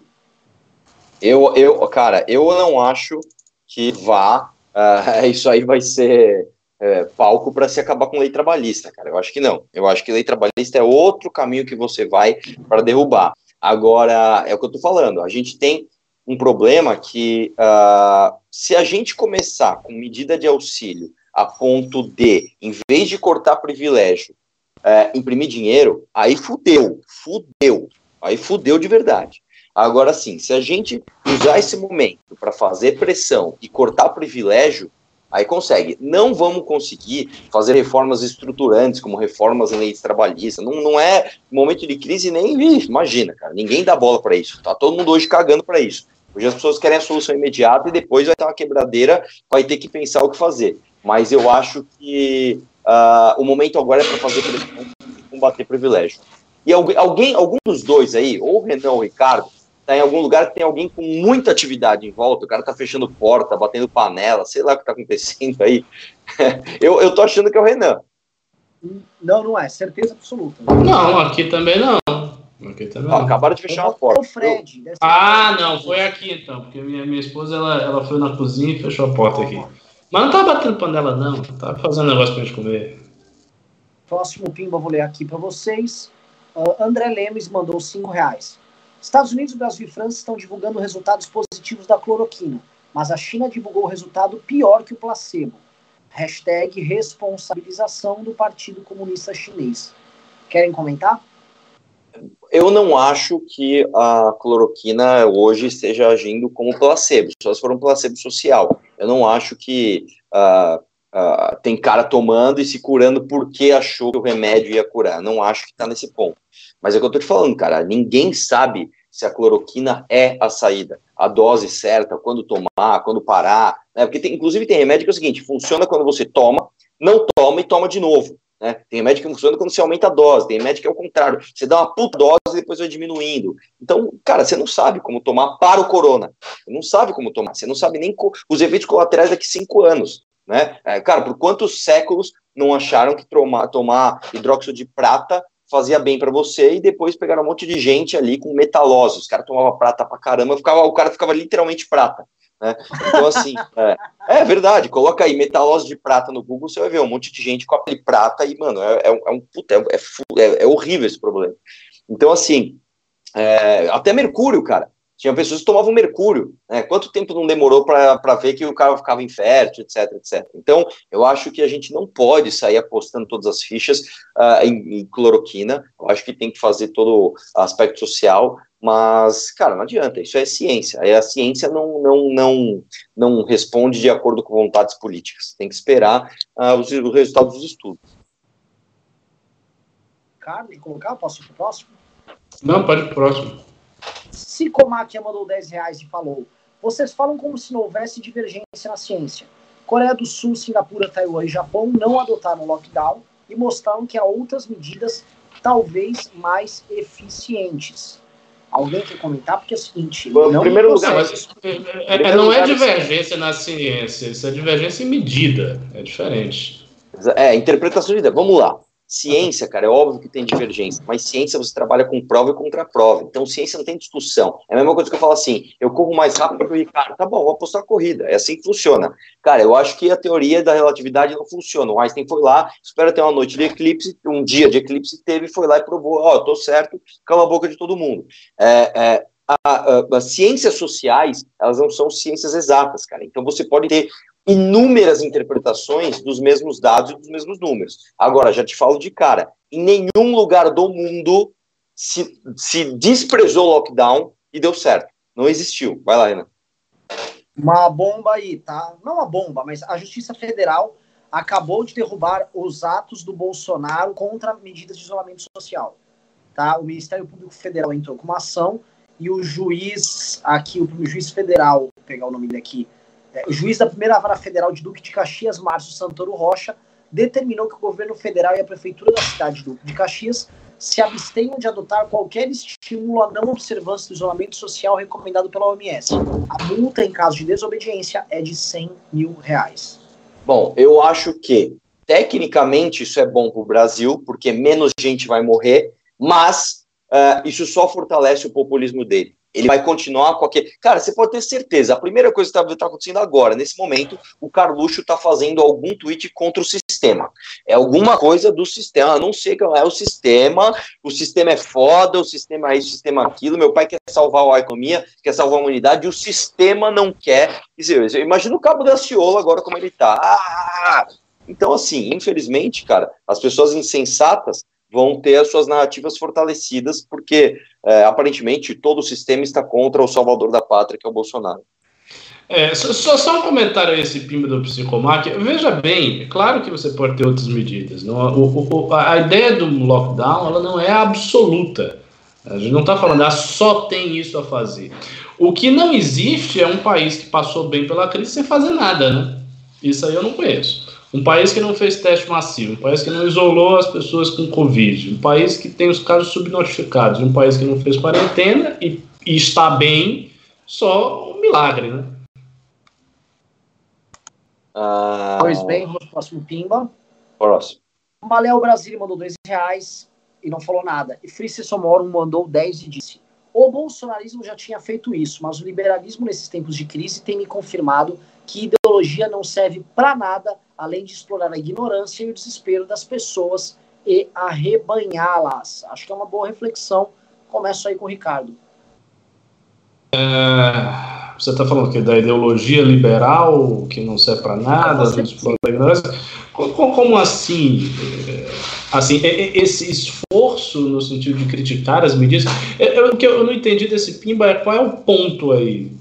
Eu, eu, cara, eu não acho que vá. Uh, isso aí vai ser é, palco para se acabar com lei trabalhista, cara. Eu acho que não. Eu acho que lei trabalhista é outro caminho que você vai para derrubar. Agora, é o que eu estou falando, a gente tem um problema que, uh, se a gente começar com medida de auxílio a ponto de, em vez de cortar privilégio, uh, imprimir dinheiro, aí fudeu, fudeu, aí fudeu de verdade. Agora sim, se a gente usar esse momento para fazer pressão e cortar privilégio, Aí consegue. Não vamos conseguir fazer reformas estruturantes, como reformas em leis trabalhistas. Não, não é momento de crise nem. Imagina, cara. Ninguém dá bola para isso. Tá todo mundo hoje cagando para isso. Hoje as pessoas querem a solução imediata e depois vai ter uma quebradeira, vai ter que pensar o que fazer. Mas eu acho que uh, o momento agora é para fazer pressão e combater privilégio. E alguém, algum dos dois aí, ou o Renan ou o Ricardo, tá em algum lugar que tem alguém com muita atividade em volta, o cara tá fechando porta, batendo panela, sei lá o que tá acontecendo aí. eu, eu tô achando que é o Renan.
Não, não é, certeza absoluta.
Não, aqui também não. Aqui também não.
Acabaram de fechar uma porta. O
Fred.
Ah, não, foi aqui então, porque minha, minha esposa ela, ela foi na cozinha e fechou a porta aqui. Mas não tava batendo panela, não, tava fazendo negócio pra gente comer.
Próximo pimba, vou ler aqui para vocês. Uh, André Lemes mandou 5 reais. Estados Unidos, Brasil e França estão divulgando resultados positivos da cloroquina, mas a China divulgou o resultado pior que o placebo. Hashtag responsabilização do Partido Comunista Chinês. Querem comentar?
Eu não acho que a cloroquina hoje esteja agindo como placebo, só se for um placebo social. Eu não acho que uh, uh, tem cara tomando e se curando porque achou que o remédio ia curar. Não acho que está nesse ponto. Mas é o que eu tô te falando, cara. Ninguém sabe se a cloroquina é a saída, a dose certa, quando tomar, quando parar. Né? Porque, tem, inclusive, tem remédio que é o seguinte: funciona quando você toma, não toma e toma de novo. Né? Tem remédio que funciona quando você aumenta a dose, tem remédio que é o contrário. Você dá uma puta dose e depois vai diminuindo. Então, cara, você não sabe como tomar para o corona. Você não sabe como tomar. Você não sabe nem os efeitos colaterais daqui cinco anos. Né? É, cara, por quantos séculos não acharam que tomar, tomar hidróxido de prata fazia bem para você e depois pegaram um monte de gente ali com metalose. Os caras tomavam prata pra caramba, ficava, o cara ficava literalmente prata. Né? Então, assim, é, é, verdade. Coloca aí metalose de prata no Google, você vai ver um monte de gente com a pele prata e, mano, é, é, um, puta, é, é, é, é horrível esse problema. Então, assim, é, até mercúrio, cara. Tinha pessoas que tomavam mercúrio, né? Quanto tempo não demorou para ver que o cara ficava infértil, etc, etc. Então, eu acho que a gente não pode sair apostando todas as fichas uh, em, em, cloroquina. Eu acho que tem que fazer todo o aspecto social, mas, cara, não adianta. Isso é ciência. Aí a ciência não, não, não, não responde de acordo com vontades políticas. Tem que esperar uh, os, os resultados dos estudos.
Carlos, colocar? Posso ir para o próximo?
Não, pode ir para próximo.
Sicomaquia mandou 10 reais e falou: Vocês falam como se não houvesse divergência na ciência. Coreia do Sul, Singapura, Taiwan e Japão não adotaram lockdown e mostraram que há outras medidas talvez mais eficientes. Alguém quer comentar? Porque é o seguinte.
Bom, não primeiro lugar, mas, é, é, não é divergência na ciência, isso é divergência em medida. É diferente.
É, interpretação de ideia. Vamos lá. Ciência, cara, é óbvio que tem divergência, mas ciência você trabalha com prova e contra prova. Então, ciência não tem discussão. É a mesma coisa que eu falo assim: eu corro mais rápido que o Ricardo. Tá bom, vou apostar a corrida. É assim que funciona. Cara, eu acho que a teoria da relatividade não funciona. O Einstein foi lá, espera ter uma noite de eclipse, um dia de eclipse teve, foi lá e provou: ó, oh, tô certo, cala a boca de todo mundo. É, é, as ciências sociais, elas não são ciências exatas, cara. Então você pode ter inúmeras interpretações dos mesmos dados e dos mesmos números. Agora, já te falo de cara, em nenhum lugar do mundo se, se desprezou o lockdown e deu certo. Não existiu. Vai lá, Renan.
Uma bomba aí, tá? Não uma bomba, mas a Justiça Federal acabou de derrubar os atos do Bolsonaro contra medidas de isolamento social. Tá? O Ministério Público Federal entrou com uma ação e o juiz, aqui, o juiz federal, vou pegar o nome dele aqui, o juiz da primeira vara federal de Duque de Caxias, Márcio Santoro Rocha, determinou que o governo federal e a prefeitura da cidade de Caxias se abstenham de adotar qualquer estímulo à não observância do isolamento social recomendado pela OMS. A multa em caso de desobediência é de 100 mil reais.
Bom, eu acho que tecnicamente isso é bom para o Brasil, porque menos gente vai morrer, mas uh, isso só fortalece o populismo dele. Ele vai continuar com aquele. Cara, você pode ter certeza. A primeira coisa que está tá acontecendo agora, nesse momento, o Carluxo está fazendo algum tweet contra o sistema. É alguma coisa do sistema. não sei que é o sistema. O sistema é foda, o sistema é isso, o sistema é aquilo. Meu pai quer salvar a economia, quer salvar a humanidade, e o sistema não quer. Imagina o cabo da Ciola agora como ele está. Ah! Então, assim, infelizmente, cara, as pessoas insensatas vão ter as suas narrativas fortalecidas, porque é, aparentemente todo o sistema está contra o salvador da pátria, que é o Bolsonaro.
É, só, só um comentário a esse pimba do psicomáquia. Veja bem, é claro que você pode ter outras medidas. Não, o, o, a ideia do lockdown ela não é absoluta. A gente não está falando, ah, só tem isso a fazer. O que não existe é um país que passou bem pela crise sem fazer nada, né? Isso aí eu não conheço. Um país que não fez teste massivo, um país que não isolou as pessoas com Covid, um país que tem os casos subnotificados, um país que não fez quarentena e, e está bem, só um milagre, né?
Ah... Pois bem, vamos pro próximo Pimba.
Próximo.
Maléo Brasil mandou dois reais e não falou nada. E Frice Somorum mandou 10 e disse: O bolsonarismo já tinha feito isso, mas o liberalismo nesses tempos de crise tem me confirmado que ideologia não serve para nada além de explorar a ignorância e o desespero das pessoas e arrebanhá-las. Acho que é uma boa reflexão. Começo aí com o Ricardo.
É, você está falando que da ideologia liberal que não serve para nada, explora a ignorância. Como, como assim? É, assim, esse esforço no sentido de criticar as medidas. O que eu não entendi desse Pimba é qual é o ponto aí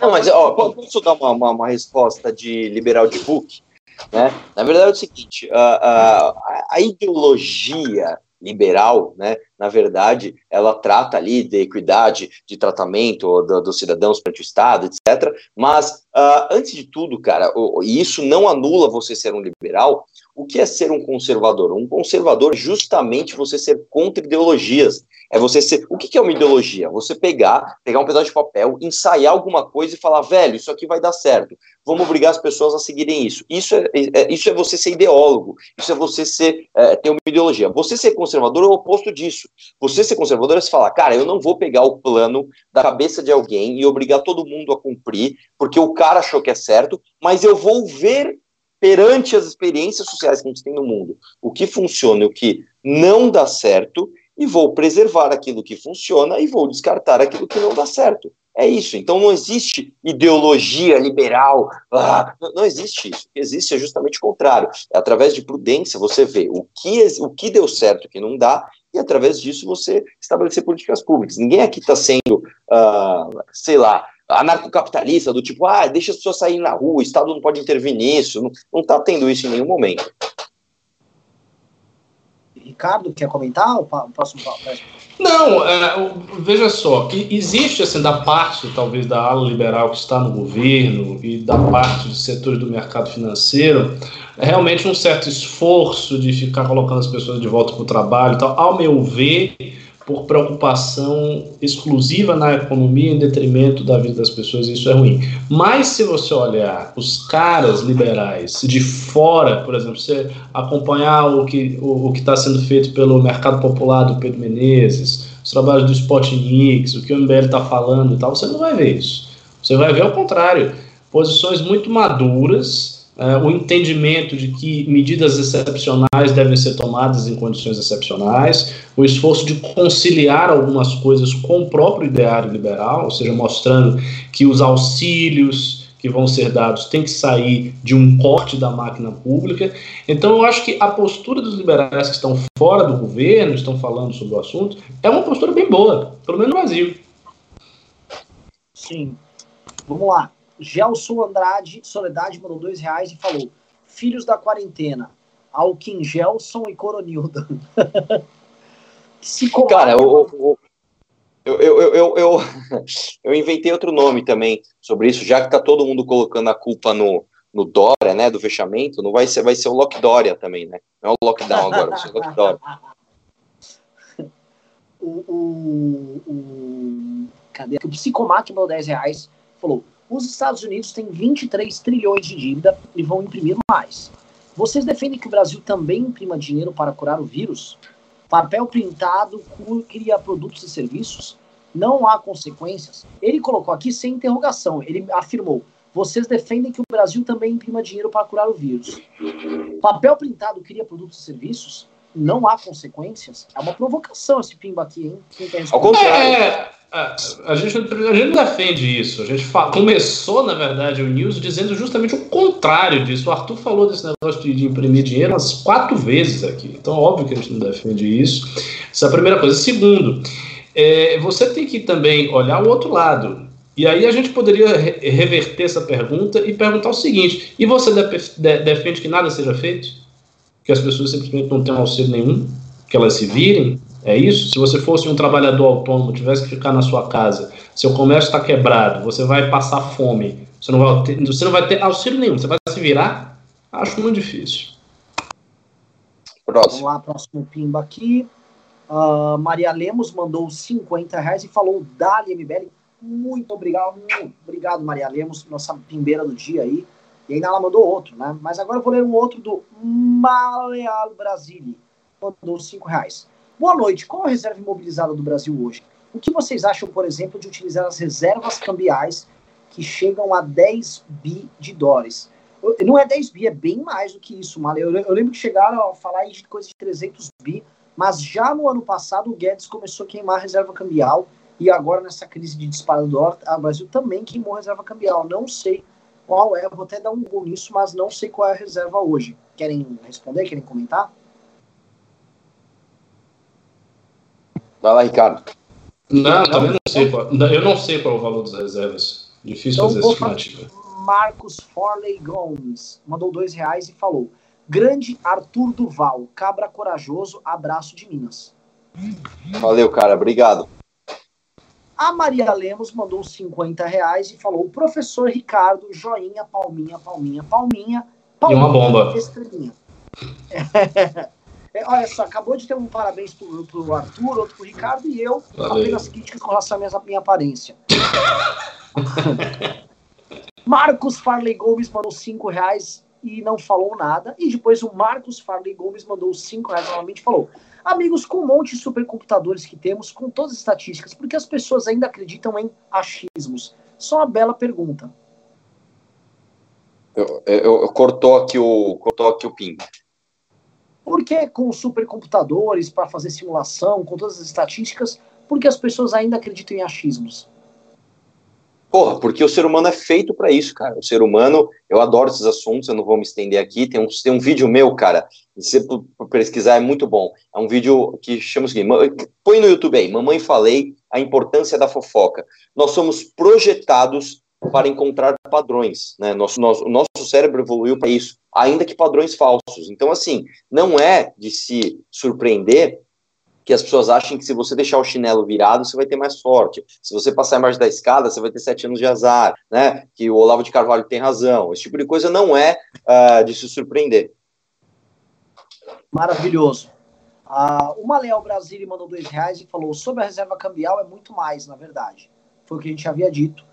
não, mas ó, posso dar uma, uma, uma, resposta de liberal de book? Né? Na verdade é o seguinte, a, a, a ideologia liberal, né, na verdade, ela trata ali de equidade de tratamento do, dos cidadãos perante o Estado, etc. Mas, uh, antes de tudo, cara, e isso não anula você ser um liberal, o que é ser um conservador? Um conservador, justamente você ser contra ideologias. É você ser. O que é uma ideologia? Você pegar, pegar um pedaço de papel, ensaiar alguma coisa e falar, velho, isso aqui vai dar certo. Vamos obrigar as pessoas a seguirem isso. Isso é, é isso é você ser ideólogo. Isso é você ser é, ter uma ideologia. Você ser conservador é o oposto disso. Você ser conservador é você falar, cara, eu não vou pegar o plano da cabeça de alguém e obrigar todo mundo a cumprir, porque o cara achou que é certo, mas eu vou ver perante as experiências sociais que a gente tem no mundo, o que funciona e o que não dá certo, e vou preservar aquilo que funciona e vou descartar aquilo que não dá certo. É isso. Então não existe ideologia liberal. Ah, não existe isso. O que existe é justamente o contrário. É através de prudência você vê o que, o que deu certo o que não dá, e através disso você estabelecer políticas públicas. Ninguém aqui está sendo, uh, sei lá, anarcocapitalista, do tipo, ah, deixa as pessoas saírem na rua, o Estado não pode intervir nisso. Não está tendo isso em nenhum momento.
Ricardo, quer comentar o próximo
Não, é, veja só, existe assim da parte talvez da ala liberal que está no governo e da parte dos setores do mercado financeiro, é realmente um certo esforço de ficar colocando as pessoas de volta para o trabalho, tal. Ao meu ver, por preocupação exclusiva na economia em detrimento da vida das pessoas, isso é ruim. Mas se você olhar os caras liberais de fora, por exemplo, você acompanhar o que o, o está sendo feito pelo mercado popular do Pedro Menezes, os trabalhos do Spotnix, o que o MBL está falando e tal, você não vai ver isso. Você vai ver ao contrário, posições muito maduras é, o entendimento de que medidas excepcionais devem ser tomadas em condições excepcionais, o esforço de conciliar algumas coisas com o próprio ideário liberal, ou seja, mostrando que os auxílios que vão ser dados têm que sair de um corte da máquina pública. Então, eu acho que a postura dos liberais que estão fora do governo, estão falando sobre o assunto, é uma postura bem boa, pelo menos no Brasil.
Sim. Vamos lá. Gelson Andrade Soledade mandou dois reais e falou: Filhos da quarentena, Alquim Gelson e Coronilda.
Cara, eu, eu, eu, eu, eu, inventei outro nome também sobre isso, já que tá todo mundo colocando a culpa no, no Dória, né, do fechamento, não vai ser, vai ser o Lockdória também, né? Não é o lockdown agora, vai ser o Lockdória.
o, o, o, cadê? O Psicomac mandou 10 reais, falou, os Estados Unidos têm 23 trilhões de dívida e vão imprimir mais. Vocês defendem que o Brasil também imprima dinheiro para curar o vírus? Papel printado cria produtos e serviços? Não há consequências? Ele colocou aqui sem interrogação. Ele afirmou: vocês defendem que o Brasil também imprima dinheiro para curar o vírus. Papel printado cria produtos e serviços? Não há consequências? É uma provocação esse pimba aqui, hein?
Ao contrário. É, a, a, gente, a gente não defende isso. A gente fala, começou, na verdade, o News dizendo justamente o contrário disso. O Arthur falou desse negócio de, de imprimir dinheiro umas quatro vezes aqui. Então, óbvio que a gente não defende isso. Essa é a primeira coisa. Segundo, é, você tem que também olhar o outro lado. E aí a gente poderia re reverter essa pergunta e perguntar o seguinte: e você de de defende que nada seja feito? Que as pessoas simplesmente não tenham auxílio nenhum? Que elas se virem? É isso? Se você fosse um trabalhador autônomo, tivesse que ficar na sua casa, seu comércio está quebrado, você vai passar fome, você não vai ter, você não vai ter auxílio nenhum, você vai se virar? Acho muito difícil.
Próximo. Vamos lá, próximo pimba aqui. Uh, Maria Lemos mandou 50 reais e falou: Dali MBL. Muito obrigado, muito obrigado, Maria Lemos, nossa pimbeira do dia aí. E ainda ela mandou outro, né? Mas agora eu vou ler um outro do Maleal Brasile. Mandou 5 reais. Boa noite. Qual a reserva imobilizada do Brasil hoje? O que vocês acham, por exemplo, de utilizar as reservas cambiais que chegam a 10 bi de dólares? Não é 10 bi, é bem mais do que isso. Eu, eu lembro que chegaram a falar de coisa de 300 bi, mas já no ano passado o Guedes começou a queimar a reserva cambial e agora nessa crise de disparo do dólar, o Brasil também queimou a reserva cambial. Não sei qual é, vou até dar um gol nisso, mas não sei qual é a reserva hoje. Querem responder? Querem comentar?
Vai lá, Ricardo.
Não, também não sei qual. Eu não sei qual é o valor das reservas. Difícil então, fazer estimativa.
Marcos Forley Gomes mandou dois reais e falou: Grande Arthur Duval, cabra corajoso, abraço de Minas.
Valeu, cara, obrigado.
A Maria Lemos mandou 50 reais e falou: Professor Ricardo, joinha, palminha, palminha, palminha. palminha
e uma bomba.
Estrelinha. É, olha só, acabou de ter um parabéns pro, pro Arthur, outro pro Ricardo e eu Valeu. apenas críticas com relação à minha, minha aparência. Marcos Farley Gomes mandou 5 reais e não falou nada. E depois o Marcos Farley Gomes mandou 5 reais novamente e falou: Amigos, com um monte de supercomputadores que temos, com todas as estatísticas, porque as pessoas ainda acreditam em achismos? Só uma bela pergunta.
Eu, eu, eu cortou aqui o cortou aqui o ping.
Por que com supercomputadores para fazer simulação, com todas as estatísticas, porque as pessoas ainda acreditam em achismos?
Porra, porque o ser humano é feito para isso, cara. O ser humano, eu adoro esses assuntos, eu não vou me estender aqui. Tem um, tem um vídeo meu, cara, se você pesquisar é muito bom. É um vídeo que chama o seguinte: põe no YouTube aí, Mamãe Falei, a importância da fofoca. Nós somos projetados para encontrar padrões, né? Nosso, nosso, nosso cérebro evoluiu para isso, ainda que padrões falsos. Então, assim, não é de se surpreender que as pessoas achem que se você deixar o chinelo virado, você vai ter mais sorte. Se você passar embaixo da escada, você vai ter sete anos de azar, né? Que o Olavo de Carvalho tem razão. Esse tipo de coisa não é uh, de se surpreender.
Maravilhoso. Uh, o Maleal Brasília mandou dois reais e falou sobre a reserva cambial é muito mais, na verdade. Foi o que a gente havia dito.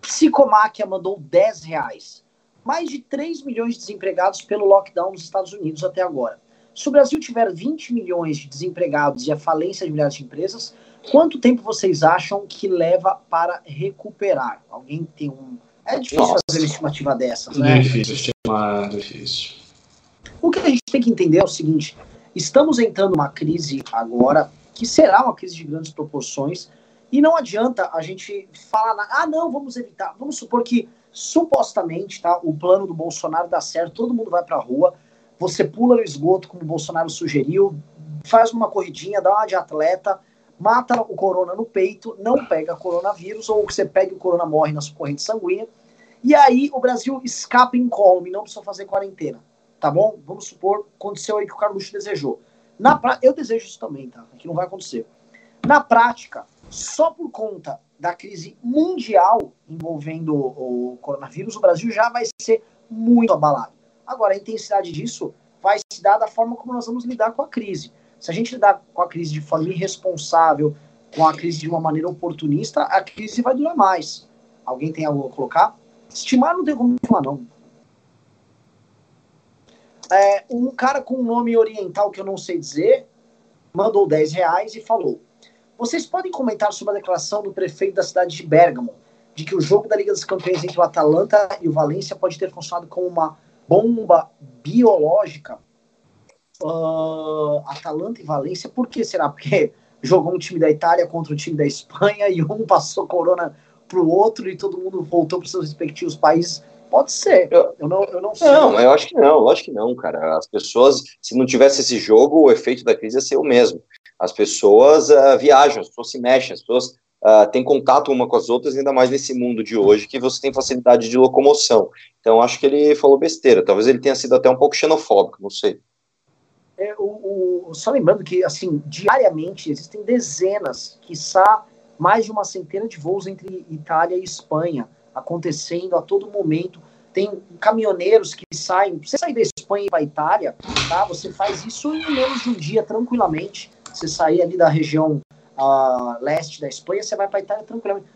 Psicomáquia mandou 10 reais. Mais de 3 milhões de desempregados pelo lockdown nos Estados Unidos até agora. Se o Brasil tiver 20 milhões de desempregados e a falência de milhares de empresas, quanto tempo vocês acham que leva para recuperar? Alguém tem um. É difícil Nossa. fazer uma estimativa dessas, né?
Difícil estimar, difícil.
O que a gente tem que entender é o seguinte: estamos entrando numa crise agora que será uma crise de grandes proporções, e não adianta a gente falar, ah, não, vamos evitar. Vamos supor que supostamente tá, o plano do Bolsonaro dá certo, todo mundo vai para a rua, você pula no esgoto, como o Bolsonaro sugeriu, faz uma corridinha, dá uma de atleta, mata o corona no peito, não pega coronavírus, ou você pega o corona morre na sua corrente sanguínea, e aí o Brasil escapa incólume, não precisa fazer quarentena, tá bom? Vamos supor, aconteceu aí que o Carluxo desejou. Na pra... Eu desejo isso também, tá? Que não vai acontecer. Na prática, só por conta da crise mundial envolvendo o coronavírus, o Brasil já vai ser muito abalado. Agora, a intensidade disso vai se dar da forma como nós vamos lidar com a crise. Se a gente lidar com a crise de forma irresponsável, com a crise de uma maneira oportunista, a crise vai durar mais. Alguém tem algo a colocar? Estimar não tem como falar, não. É, um cara com um nome oriental que eu não sei dizer mandou 10 reais e falou: Vocês podem comentar sobre a declaração do prefeito da cidade de Bergamo de que o jogo da Liga dos Campeões entre o Atalanta e o Valência pode ter funcionado como uma bomba biológica, uh, Atalanta e Valência, por que será? Porque jogou um time da Itália contra o time da Espanha e um passou corona para o outro e todo mundo voltou para seus respectivos países. Pode ser. Eu, eu, não, eu não sei.
Não, eu acho que não, lógico que não, cara. As pessoas, se não tivesse esse jogo, o efeito da crise ia ser o mesmo. As pessoas uh, viajam, as pessoas se mexem, as pessoas uh, têm contato uma com as outras, ainda mais nesse mundo de hoje que você tem facilidade de locomoção. Então, acho que ele falou besteira. Talvez ele tenha sido até um pouco xenofóbico, não sei.
É, o, o, só lembrando que, assim, diariamente existem dezenas, quiçá mais de uma centena de voos entre Itália e Espanha acontecendo a todo momento. Tem caminhoneiros que saem. Você sair da Espanha para a Itália, tá? Você faz isso em menos de um dia, tranquilamente. Você sair ali da região uh, leste da Espanha, você vai para a Itália tranquilamente.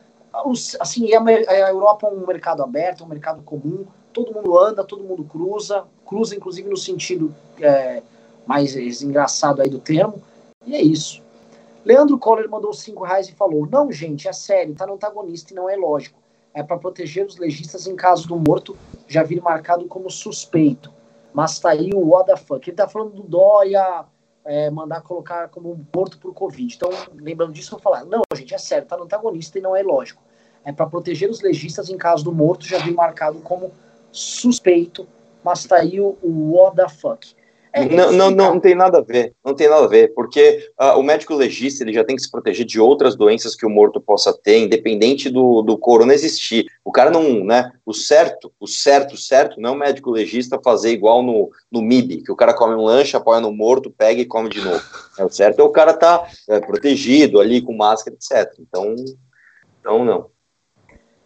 Assim, a, a Europa é um mercado aberto, é um mercado comum, todo mundo anda, todo mundo cruza, cruza inclusive no sentido é, mais engraçado aí do termo, e é isso. Leandro Coller mandou cinco reais e falou: Não, gente, é sério, tá no antagonista e não é lógico. É para proteger os legistas em caso do morto já vir marcado como suspeito. Mas tá aí o what the fuck. Ele tá falando do Dória, é, mandar colocar como morto por Covid. Então, lembrando disso, eu vou falar: não, gente, é sério, tá no antagonista e não é lógico. É para proteger os legistas em caso do morto já vir marcado como suspeito, mas tá aí o, o what the fuck.
É, não, não, não, não, tem nada a ver, não tem nada a ver, porque uh, o médico legista ele já tem que se proteger de outras doenças que o morto possa ter, independente do, do corona existir. O cara não, né, o certo, o certo, certo, não é o médico legista fazer igual no, no MIB, que o cara come um lanche, apoia no morto, pega e come de novo. É, o certo é o cara tá é, protegido ali, com máscara, etc. Então, então não.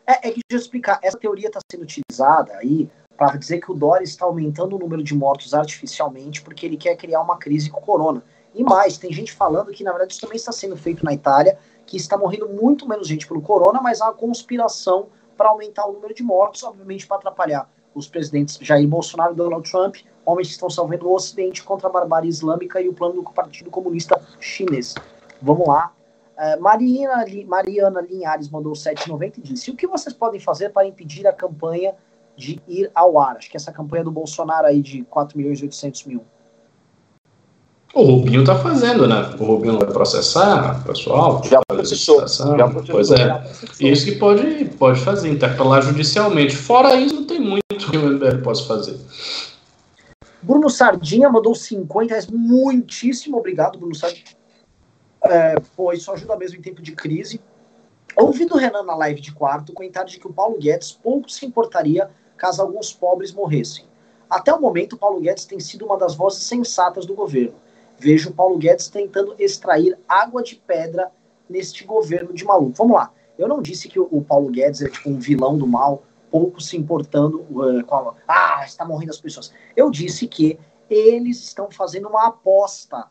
É, é que deixa eu explicar, essa teoria está sendo utilizada aí para dizer que o Dória está aumentando o número de mortos artificialmente porque ele quer criar uma crise com o corona. E mais, tem gente falando que na verdade isso também está sendo feito na Itália, que está morrendo muito menos gente pelo corona, mas há uma conspiração para aumentar o número de mortos, obviamente para atrapalhar os presidentes Jair Bolsonaro e Donald Trump, homens que estão salvando o Ocidente contra a barbárie islâmica e o plano do Partido Comunista Chinês. Vamos lá. Uh, Mariana, Mariana Linhares mandou 7,90 e disse: O que vocês podem fazer para impedir a campanha de ir ao ar. Acho que essa campanha do Bolsonaro aí de 4 milhões e 800 mil.
O Rubinho tá fazendo, né? O Rubinho vai processar o pessoal.
Já processou. Já processou.
Pois é. Isso que pode, pode fazer, interpelar judicialmente. Fora isso, não tem muito que o MBL possa fazer.
Bruno Sardinha mandou 50 reais. Muitíssimo obrigado, Bruno Sardinha. É, pô, isso ajuda mesmo em tempo de crise. Ouvi do Renan na live de quarto o comentário de que o Paulo Guedes pouco se importaria caso alguns pobres morressem. Até o momento, Paulo Guedes tem sido uma das vozes sensatas do governo. Vejo Paulo Guedes tentando extrair água de pedra neste governo de maluco. Vamos lá. Eu não disse que o Paulo Guedes é tipo um vilão do mal, pouco se importando uh, com a, ah, está morrendo as pessoas. Eu disse que eles estão fazendo uma aposta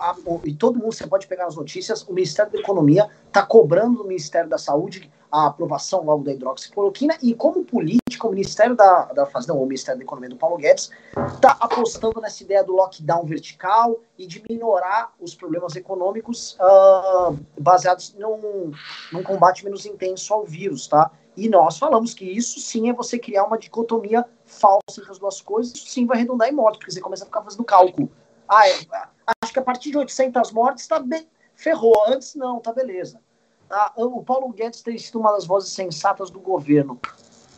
a, e todo mundo, você pode pegar as notícias, o Ministério da Economia está cobrando do Ministério da Saúde a aprovação logo da hidroxicloroquina e como política, o Ministério da, da Fazenda, ou o Ministério da Economia do Paulo Guedes, está apostando nessa ideia do lockdown vertical e de minorar os problemas econômicos uh, baseados num, num combate menos intenso ao vírus, tá? E nós falamos que isso sim é você criar uma dicotomia falsa entre as duas coisas, isso sim vai redundar em morte, porque você começa a ficar fazendo cálculo. Ah, é, acho que a partir de 800 mortes está bem. Ferrou. Antes não, tá beleza. Ah, o Paulo Guedes tem sido uma das vozes sensatas do governo.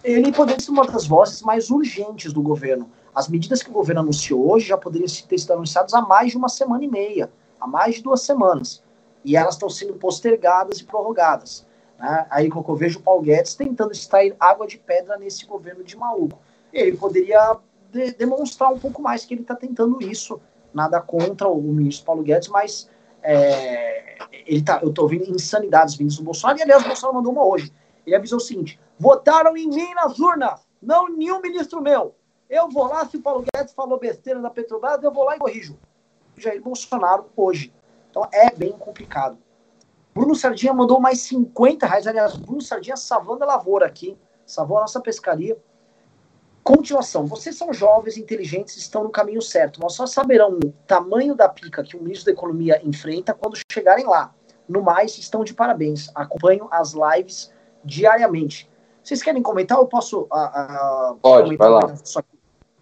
Ele poderia ser uma das vozes mais urgentes do governo. As medidas que o governo anunciou hoje já poderiam ter sido anunciadas há mais de uma semana e meia, há mais de duas semanas. E elas estão sendo postergadas e prorrogadas. Né? Aí que eu vejo o Paulo Guedes tentando extrair água de pedra nesse governo de maluco. Ele poderia de demonstrar um pouco mais que ele está tentando isso nada contra o ministro Paulo Guedes, mas é, ele tá, eu estou ouvindo insanidades vindas do Bolsonaro, e aliás, o Bolsonaro mandou uma hoje. Ele avisou o seguinte: votaram em mim nas urnas, não nenhum ministro meu. Eu vou lá, se o Paulo Guedes falou besteira da Petrobras, eu vou lá e corrijo. Jair Bolsonaro hoje. Então é bem complicado. Bruno Sardinha mandou mais 50 reais. Aliás, Bruno Sardinha salvando a lavoura aqui, salvou a nossa pescaria. Continuação, vocês são jovens, inteligentes, estão no caminho certo, mas só saberão o tamanho da pica que o ministro da Economia enfrenta quando chegarem lá. No mais, estão de parabéns. Acompanho as lives diariamente. Vocês querem comentar? Eu posso. Uh,
uh, Pode, vai lá.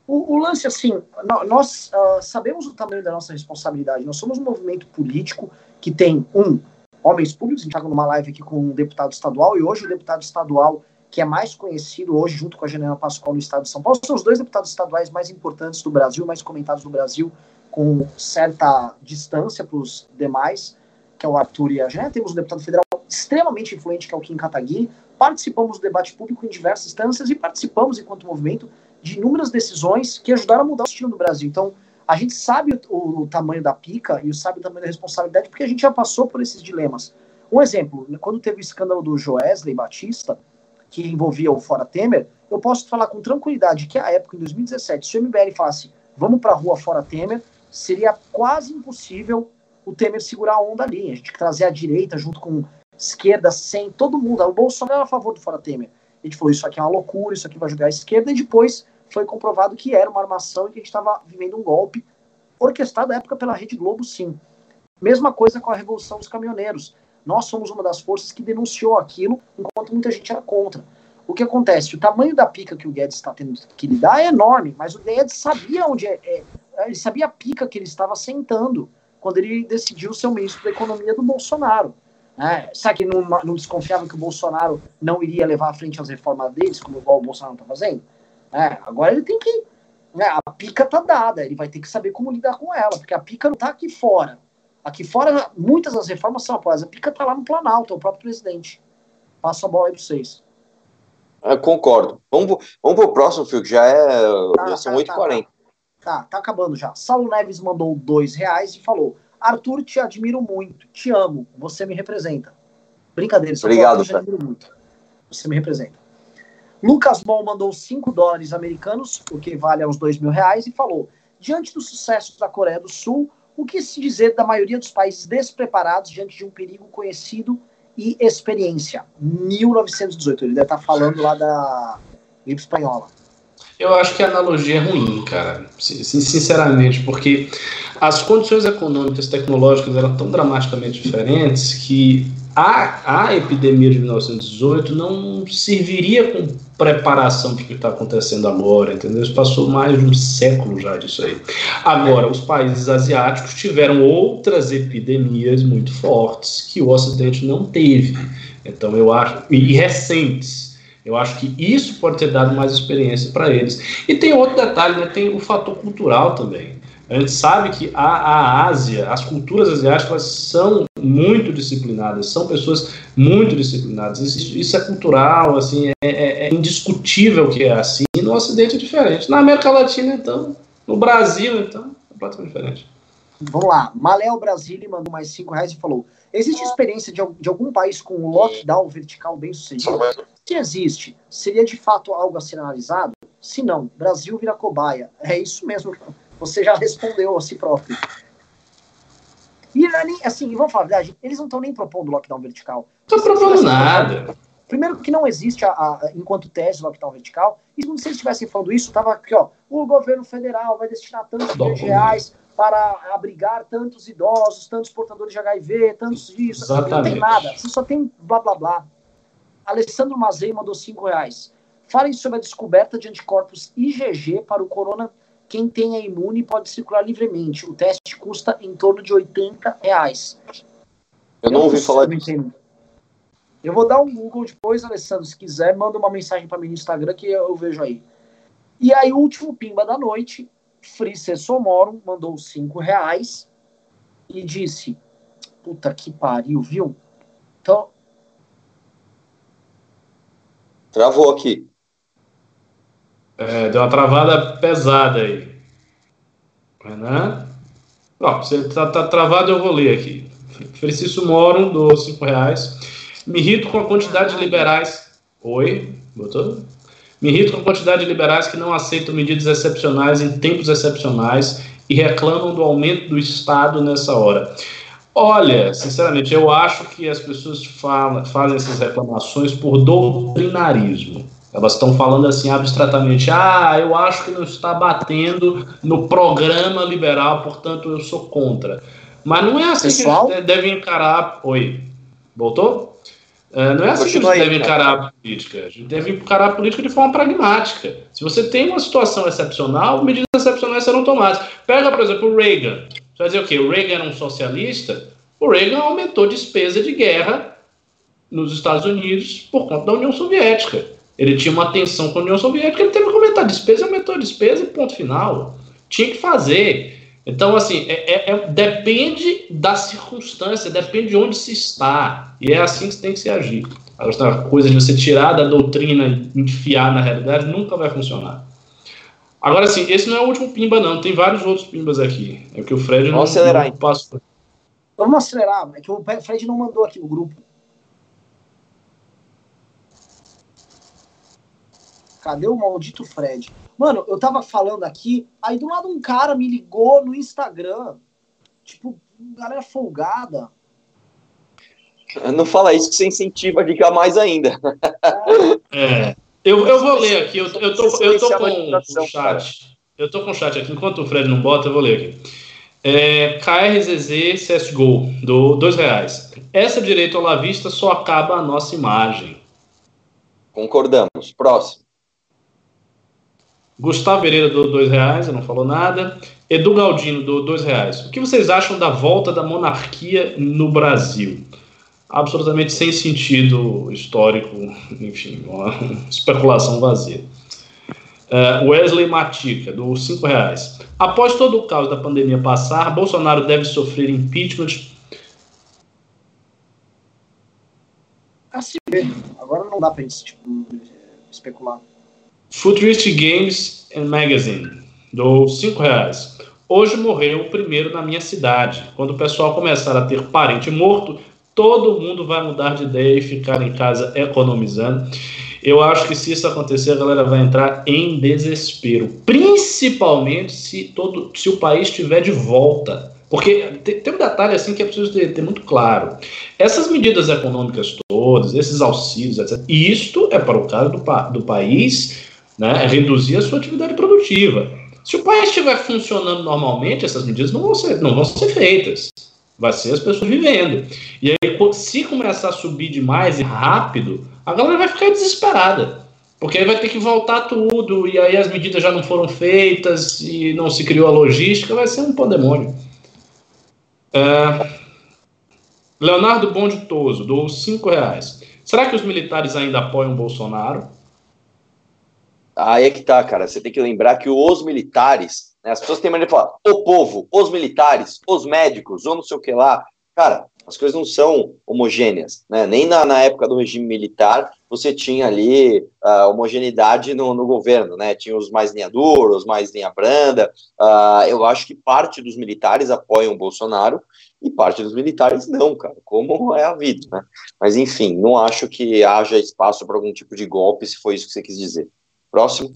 O, o, lance, assim, nós uh, sabemos o tamanho da nossa responsabilidade. Nós somos um movimento político que tem, um, homens públicos. A gente está numa live aqui com um deputado estadual, e hoje o deputado estadual que é mais conhecido hoje, junto com a Janela Pascoal no estado de São Paulo, são os dois deputados estaduais mais importantes do Brasil, mais comentados do Brasil, com certa distância para os demais, que é o Arthur e a Janela. Temos um deputado federal extremamente influente, que é o Kim Kataguiri. Participamos do debate público em diversas instâncias e participamos, enquanto movimento, de inúmeras decisões que ajudaram a mudar o estilo do Brasil. Então, a gente sabe o, o tamanho da pica e sabe o tamanho da responsabilidade, porque a gente já passou por esses dilemas. Um exemplo, quando teve o escândalo do Joesley Batista, que envolvia o Fora Temer, eu posso falar com tranquilidade que a época, em 2017, se o MBL falasse vamos para a rua Fora Temer, seria quase impossível o Temer segurar a onda ali. A gente trazer a direita junto com esquerda, sem todo mundo. O Bolsonaro era a favor do Fora Temer. A gente falou: isso aqui é uma loucura, isso aqui vai ajudar a esquerda, e depois foi comprovado que era uma armação e que a gente estava vivendo um golpe orquestrado à época pela Rede Globo, sim. Mesma coisa com a Revolução dos Caminhoneiros. Nós somos uma das forças que denunciou aquilo, enquanto muita gente era contra. O que acontece? O tamanho da pica que o Guedes está tendo que lidar é enorme, mas o Guedes sabia onde é, é, ele sabia a pica que ele estava sentando quando ele decidiu ser o ministro da Economia do Bolsonaro. É, sabe que não, não, desconfiava que o Bolsonaro não iria levar à frente as reformas deles, como igual o Bolsonaro está fazendo? É, agora ele tem que. Né, a pica está dada, ele vai ter que saber como lidar com ela, porque a pica não está aqui fora. Aqui fora, muitas das reformas são apoiadas. A pica está lá no Planalto, é o próprio presidente. Passo a bola aí para vocês.
Eu concordo. Vamos, vamos pro próximo, Fio, que já, é, tá, já são tá, 8h40.
Tá, tá, tá, acabando já. Saulo Neves mandou dois reais e falou: Arthur, te admiro muito, te amo, você me representa. Brincadeira, só
Obrigado,
te admiro muito. Você me representa. Lucas Mol mandou 5 dólares americanos, o que vale aos 2 mil reais, e falou: Diante dos sucessos da Coreia do Sul, o que se dizer da maioria dos países despreparados diante de um perigo conhecido e experiência? 1918. Ele deve estar falando lá da gripe espanhola.
Eu acho que a analogia é ruim, cara. Sinceramente, porque as condições econômicas tecnológicas eram tão dramaticamente diferentes que a, a epidemia de 1918 não serviria com preparação que está acontecendo agora, entendeu? Isso passou mais de um século já disso aí. Agora, os países asiáticos tiveram outras epidemias muito fortes que o Ocidente não teve. Então, eu acho, e recentes. Eu acho que isso pode ter dado mais experiência para eles. E tem outro detalhe, né? tem o fator cultural também. A gente sabe que a, a Ásia, as culturas asiáticas são muito disciplinadas, são pessoas muito disciplinadas. Isso, isso é cultural, assim, é, é, é, indiscutível que é assim. E no Ocidente é diferente. Na América Latina, então, no Brasil, então, é completamente diferente.
Vamos lá. Maléo Brasília mandou mais cinco reais e falou: existe experiência de, de algum país com um lockdown vertical bem sucedido? Se existe, seria de fato algo a ser analisado? Se não, Brasil vira cobaia. É isso mesmo. Você já respondeu a si próprio. E é assim, vamos falar a verdade, eles não estão nem propondo lockdown vertical.
Não estão propondo nada.
Primeiro que não existe, a, a, enquanto tese, lockdown vertical. E se eles estivessem falando isso, estava aqui, ó, o governo federal vai destinar tantos milhões de reais para abrigar tantos idosos, tantos portadores de HIV, tantos isso. Exatamente. Não tem nada, você só tem blá blá blá. Alessandro Mazei mandou cinco reais. Falem sobre a descoberta de anticorpos IgG para o corona quem tem a imune pode circular livremente. O teste custa em torno de 80 reais.
Eu não eu ouvi falar disso.
Eu vou dar um Google depois, Alessandro, se quiser, manda uma mensagem para mim no Instagram que eu vejo aí. E aí, o último pimba da noite, Frice Somorum mandou 5 reais e disse: Puta que pariu, viu? Então.
Travou aqui.
É, deu uma travada pesada aí. Renan? Ó, se ele tá, travado, eu vou ler aqui. Francisco Moro, do 5 reais. Me irrito com a quantidade de liberais. Oi? Botou? Me irrito com a quantidade de liberais que não aceitam medidas excepcionais em tempos excepcionais e reclamam do aumento do Estado nessa hora. Olha, sinceramente, eu acho que as pessoas falam, fazem essas reclamações por doutrinarismo. Elas estão falando assim abstratamente: ah, eu acho que não está batendo no programa liberal, portanto eu sou contra. Mas não é assim Pessoal? que a gente deve encarar. Oi, voltou? É, não é assim que a gente deve encarar a política. A gente deve encarar a política de forma pragmática. Se você tem uma situação excepcional, medidas excepcionais serão tomadas. Pega, por exemplo, o Reagan. Você vai dizer o quê? O Reagan era um socialista? O Reagan aumentou despesa de guerra nos Estados Unidos por conta da União Soviética. Ele tinha uma tensão com a União Soviética, ele teve que aumentar a despesa, aumentou a despesa e ponto final. Tinha que fazer. Então, assim, é, é, é, depende da circunstância, depende de onde se está. E é assim que tem que se agir. A coisa de você tirar da doutrina e enfiar na realidade nunca vai funcionar. Agora, assim, esse não é o último pimba, não. Tem vários outros pimbas aqui. É que o Fred Vamos
não, acelerar, não passou. Vamos acelerar. É que o Fred não mandou aqui no grupo. Cadê o maldito Fred? Mano, eu tava falando aqui, aí do lado um cara me ligou no Instagram. Tipo, galera folgada.
Não fala isso que você incentiva a ligar mais ainda.
É. Eu, eu vou ler aqui, eu, eu, tô, eu tô com o chat. Eu tô com o chat aqui, enquanto o Fred não bota, eu vou ler aqui. É, KRZZ CSGO, do dois reais. Essa direito à vista só acaba a nossa imagem.
Concordamos. Próximo.
Gustavo Pereira do dois reais, não falou nada. Edu Galdino do dois reais. O que vocês acham da volta da monarquia no Brasil? Absolutamente sem sentido histórico, enfim, uma especulação vazia. Uh, Wesley Matica, do cinco reais. Após todo o caos da pandemia passar, Bolsonaro deve sofrer impeachment.
Assim, agora não dá para tipo, especular.
Futurist Games and Magazine, do cinco reais. Hoje morreu o primeiro na minha cidade. Quando o pessoal começar a ter parente morto, todo mundo vai mudar de ideia e ficar em casa economizando. Eu acho que se isso acontecer, a galera vai entrar em desespero, principalmente se todo, se o país estiver de volta. Porque tem, um detalhe assim que é preciso ter, ter, muito claro. Essas medidas econômicas todas, esses auxílios, etc., isto é para o caso do, do país né, é reduzir a sua atividade produtiva. Se o país estiver funcionando normalmente, essas medidas não vão ser, não vão ser feitas. Vai ser as pessoas vivendo. E aí, se começar a subir demais e rápido, a galera vai ficar desesperada. Porque aí vai ter que voltar tudo, e aí as medidas já não foram feitas, e não se criou a logística, vai ser um pandemônio. É... Leonardo Bonde Toso, doou 5 reais. Será que os militares ainda apoiam Bolsonaro?
Aí é que tá, cara. Você tem que lembrar que os militares, né, as pessoas têm maneira de falar, o povo, os militares, os médicos, ou não sei o que lá. Cara, as coisas não são homogêneas, né? Nem na, na época do regime militar você tinha ali uh, homogeneidade no, no, governo, né? Tinha os mais linha dura, os mais linha branda. Uh, eu acho que parte dos militares apoiam o Bolsonaro e parte dos militares não, cara, como é a vida, né? Mas enfim, não acho que haja espaço para algum tipo de golpe, se foi isso que você quis dizer. Próximo.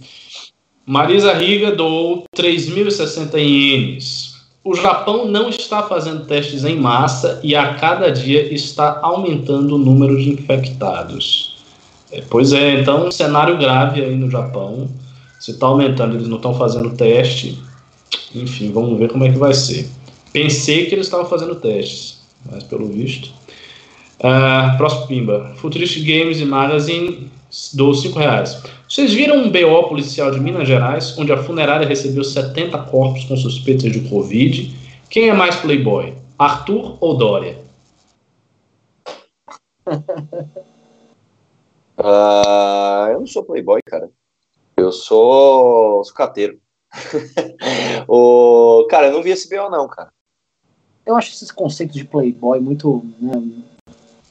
Marisa Riga doou 3.060 ienes o Japão não está fazendo testes em massa e a cada dia está aumentando o número de infectados. É, pois é, então, um cenário grave aí no Japão. Se está aumentando, eles não estão fazendo teste. Enfim, vamos ver como é que vai ser. Pensei que eles estavam fazendo testes, mas pelo visto. Uh, próximo Pimba. Futurist Games e Magazine dou 5 reais. Vocês viram um BO policial de Minas Gerais, onde a funerária recebeu 70 corpos com suspeitas de Covid? Quem é mais playboy, Arthur ou Dória?
uh, eu não sou playboy, cara. Eu sou sucateiro. o... Cara, eu não vi esse BO não, cara.
Eu acho esses conceitos de playboy muito... Né,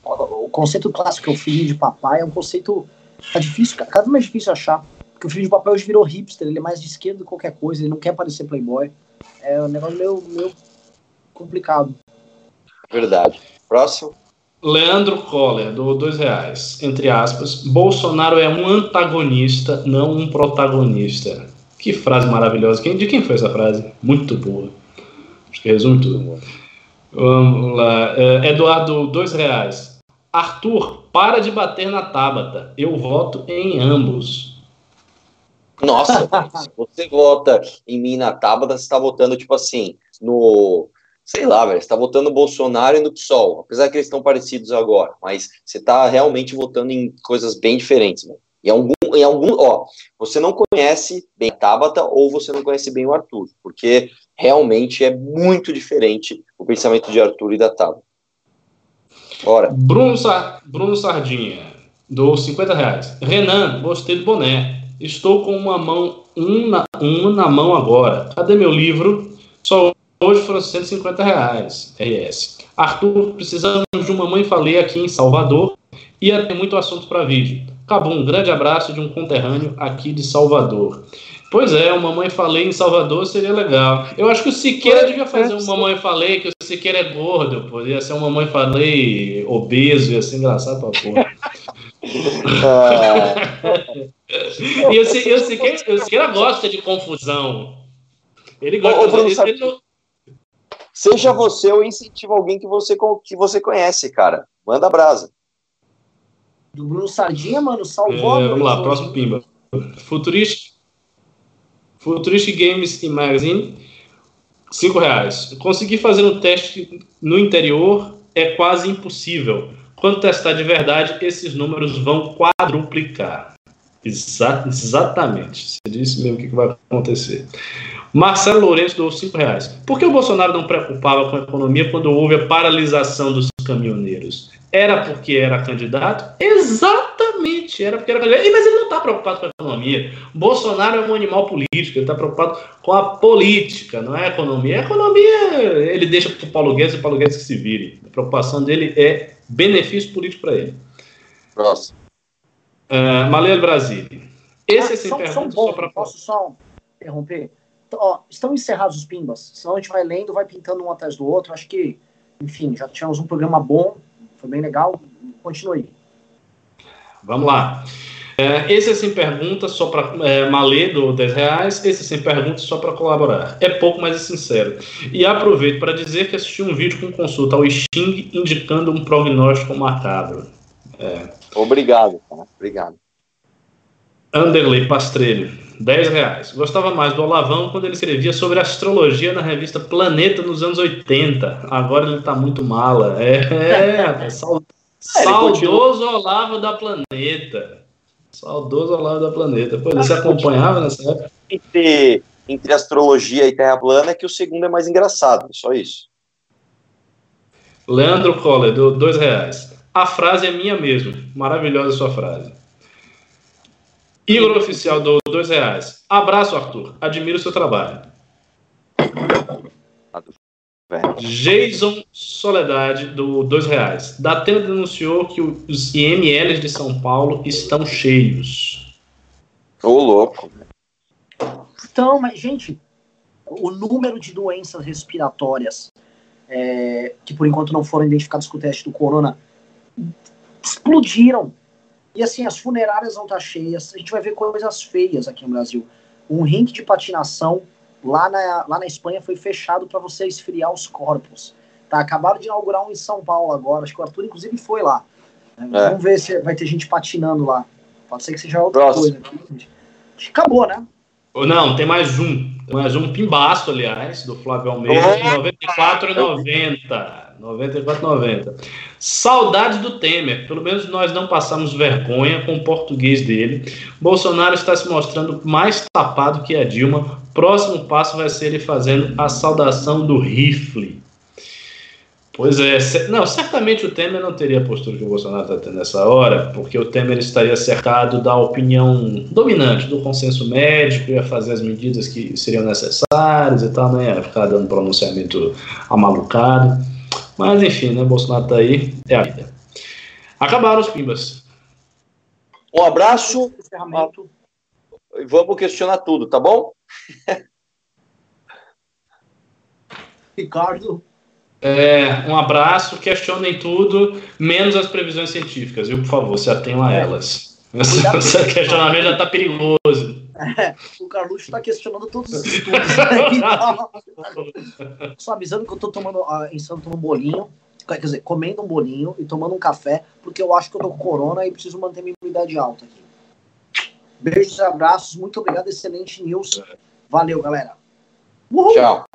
o conceito clássico que é o filho de papai é um conceito Tá difícil, cada vez mais difícil achar. Porque o filho de papel hoje virou hipster, ele é mais de esquerda do que qualquer coisa, ele não quer parecer playboy. É um negócio meio, meio complicado.
Verdade. Próximo.
Leandro Coller, do dois reais, entre aspas, Bolsonaro é um antagonista, não um protagonista. Que frase maravilhosa. Quem, de quem foi essa frase? Muito boa. Acho que resume tudo. Vamos lá. É, Eduardo, dois reais. Arthur, para de bater na Tabata. Eu voto em ambos.
Nossa, se você vota em mim na Tabata, você está votando, tipo assim, no. Sei lá, velho, você está votando no Bolsonaro e no PSOL, apesar que eles estão parecidos agora, mas você está realmente votando em coisas bem diferentes, velho. Em algum, em algum, ó, você não conhece bem a Tabata ou você não conhece bem o Arthur, porque realmente é muito diferente o pensamento de Arthur e da Tabata.
Bora. Bruno, Bruno Sardinha, dou 50 reais. Renan, gostei do boné. Estou com uma mão, um na, na mão agora. Cadê meu livro? Só hoje foram 150 reais. RS. Arthur, precisamos de uma mãe falei aqui em Salvador. Ia ter muito assunto para vídeo. Acabou, um grande abraço de um conterrâneo aqui de Salvador. Pois é, o Mamãe Falei em Salvador seria legal. Eu acho que o Siqueira devia fazer um Mamãe Falei, que o Siqueira é gordo, pô. Ia ser um Mamãe Falei obeso, ia ser engraçado pra porra. e o, Siqueira, o Siqueira gosta de confusão. Ele gosta
Ô, ele não... Seja você ou incentiva alguém que você, que você conhece, cara. Manda brasa.
Do Bruno Sardinha, mano, salvou.
É, vamos lá, próximo Pimba. Futurista Futuristic Games e Magazine, 5 reais. Conseguir fazer um teste no interior é quase impossível. Quando testar de verdade, esses números vão quadruplicar. Exa exatamente. Você disse mesmo o que vai acontecer. Marcelo Lourenço deu 5 reais. Por que o Bolsonaro não preocupava com a economia quando houve a paralisação dos caminhoneiros? Era porque era candidato? Exatamente, era porque era. Mas ele não está preocupado com a economia. Bolsonaro é um animal político, ele está preocupado com a política, não é a economia. A economia ele deixa para o Paulo Guedes e o Paulo Guedes que se vire. A preocupação dele é benefício político para ele.
Próximo.
Uh, Malê Brasil. Esse ah, é sem pergunta,
só para... Posso só interromper? Ó, estão encerrados os pimbas, senão a gente vai lendo, vai pintando um atrás do outro. Acho que, enfim, já tínhamos um programa bom foi bem legal. Continue.
Vamos lá. É, esse é sem pergunta, só para é, Malê do 10 reais. Esse é sem pergunta, só para colaborar. É pouco, mas é sincero. E aproveito para dizer que assisti um vídeo com consulta ao Sting indicando um prognóstico macabro.
É. Obrigado, cara. Obrigado.
Anderley Pastrelli, 10 reais. Gostava mais do Olavão quando ele escrevia sobre astrologia na revista Planeta nos anos 80. Agora ele tá muito mala. É, é, é saudoso Olavo da Planeta. Saudoso Olavo da Planeta. Pô, você acompanhava nessa época?
Entre, entre astrologia e terra plana é que o segundo é mais engraçado, só isso.
Leandro Coller, deu dois reais. A frase é minha mesmo. Maravilhosa a sua frase. Igor Oficial do dois reais. Abraço, Arthur. Admiro o seu trabalho. Jason Soledade, do dois reais. Datena denunciou que os IMLs de São Paulo estão cheios.
Ô, louco.
Então, mas, gente, o número de doenças respiratórias é, que por enquanto não foram identificadas com o teste do corona explodiram. E assim, as funerárias vão estar cheias. A gente vai ver coisas feias aqui no Brasil. Um rink de patinação lá na, lá na Espanha foi fechado para você esfriar os corpos. Tá, acabaram de inaugurar um em São Paulo agora. Acho que o Arthur, inclusive, foi lá. É. Vamos ver se vai ter gente patinando lá. Pode ser que seja outra Próximo. coisa. Acabou, né?
Não, tem mais um. Tem mais um pimbaço, aliás, do Flávio Almeida, de 94,90. 94,90. Saudade do Temer. Pelo menos nós não passamos vergonha com o português dele. Bolsonaro está se mostrando mais tapado que a Dilma. Próximo passo vai ser ele fazendo a saudação do rifle. Pois é, não, certamente o Temer não teria a postura que o Bolsonaro está tendo nessa hora, porque o Temer estaria cercado da opinião dominante, do consenso médico, ia fazer as medidas que seriam necessárias e tal, né? Ia ficar dando pronunciamento amalucado. Mas enfim, né? Bolsonaro tá aí, é a vida. Acabaram os pimbas.
Um abraço. E vamos questionar tudo, tá bom?
Ricardo.
É, um abraço, questionem tudo, menos as previsões científicas, viu? Por favor, se atenham a é. elas. Esse questionamento já está perigoso.
É, o Carluxo está questionando todos os estudos. Aí, Só avisando que eu estou tomando, uh, um bolinho, quer dizer, comendo um bolinho e tomando um café, porque eu acho que eu tô com corona e preciso manter minha imunidade alta aqui. Beijos e abraços, muito obrigado, excelente news. Valeu, galera.
Uhul. Tchau.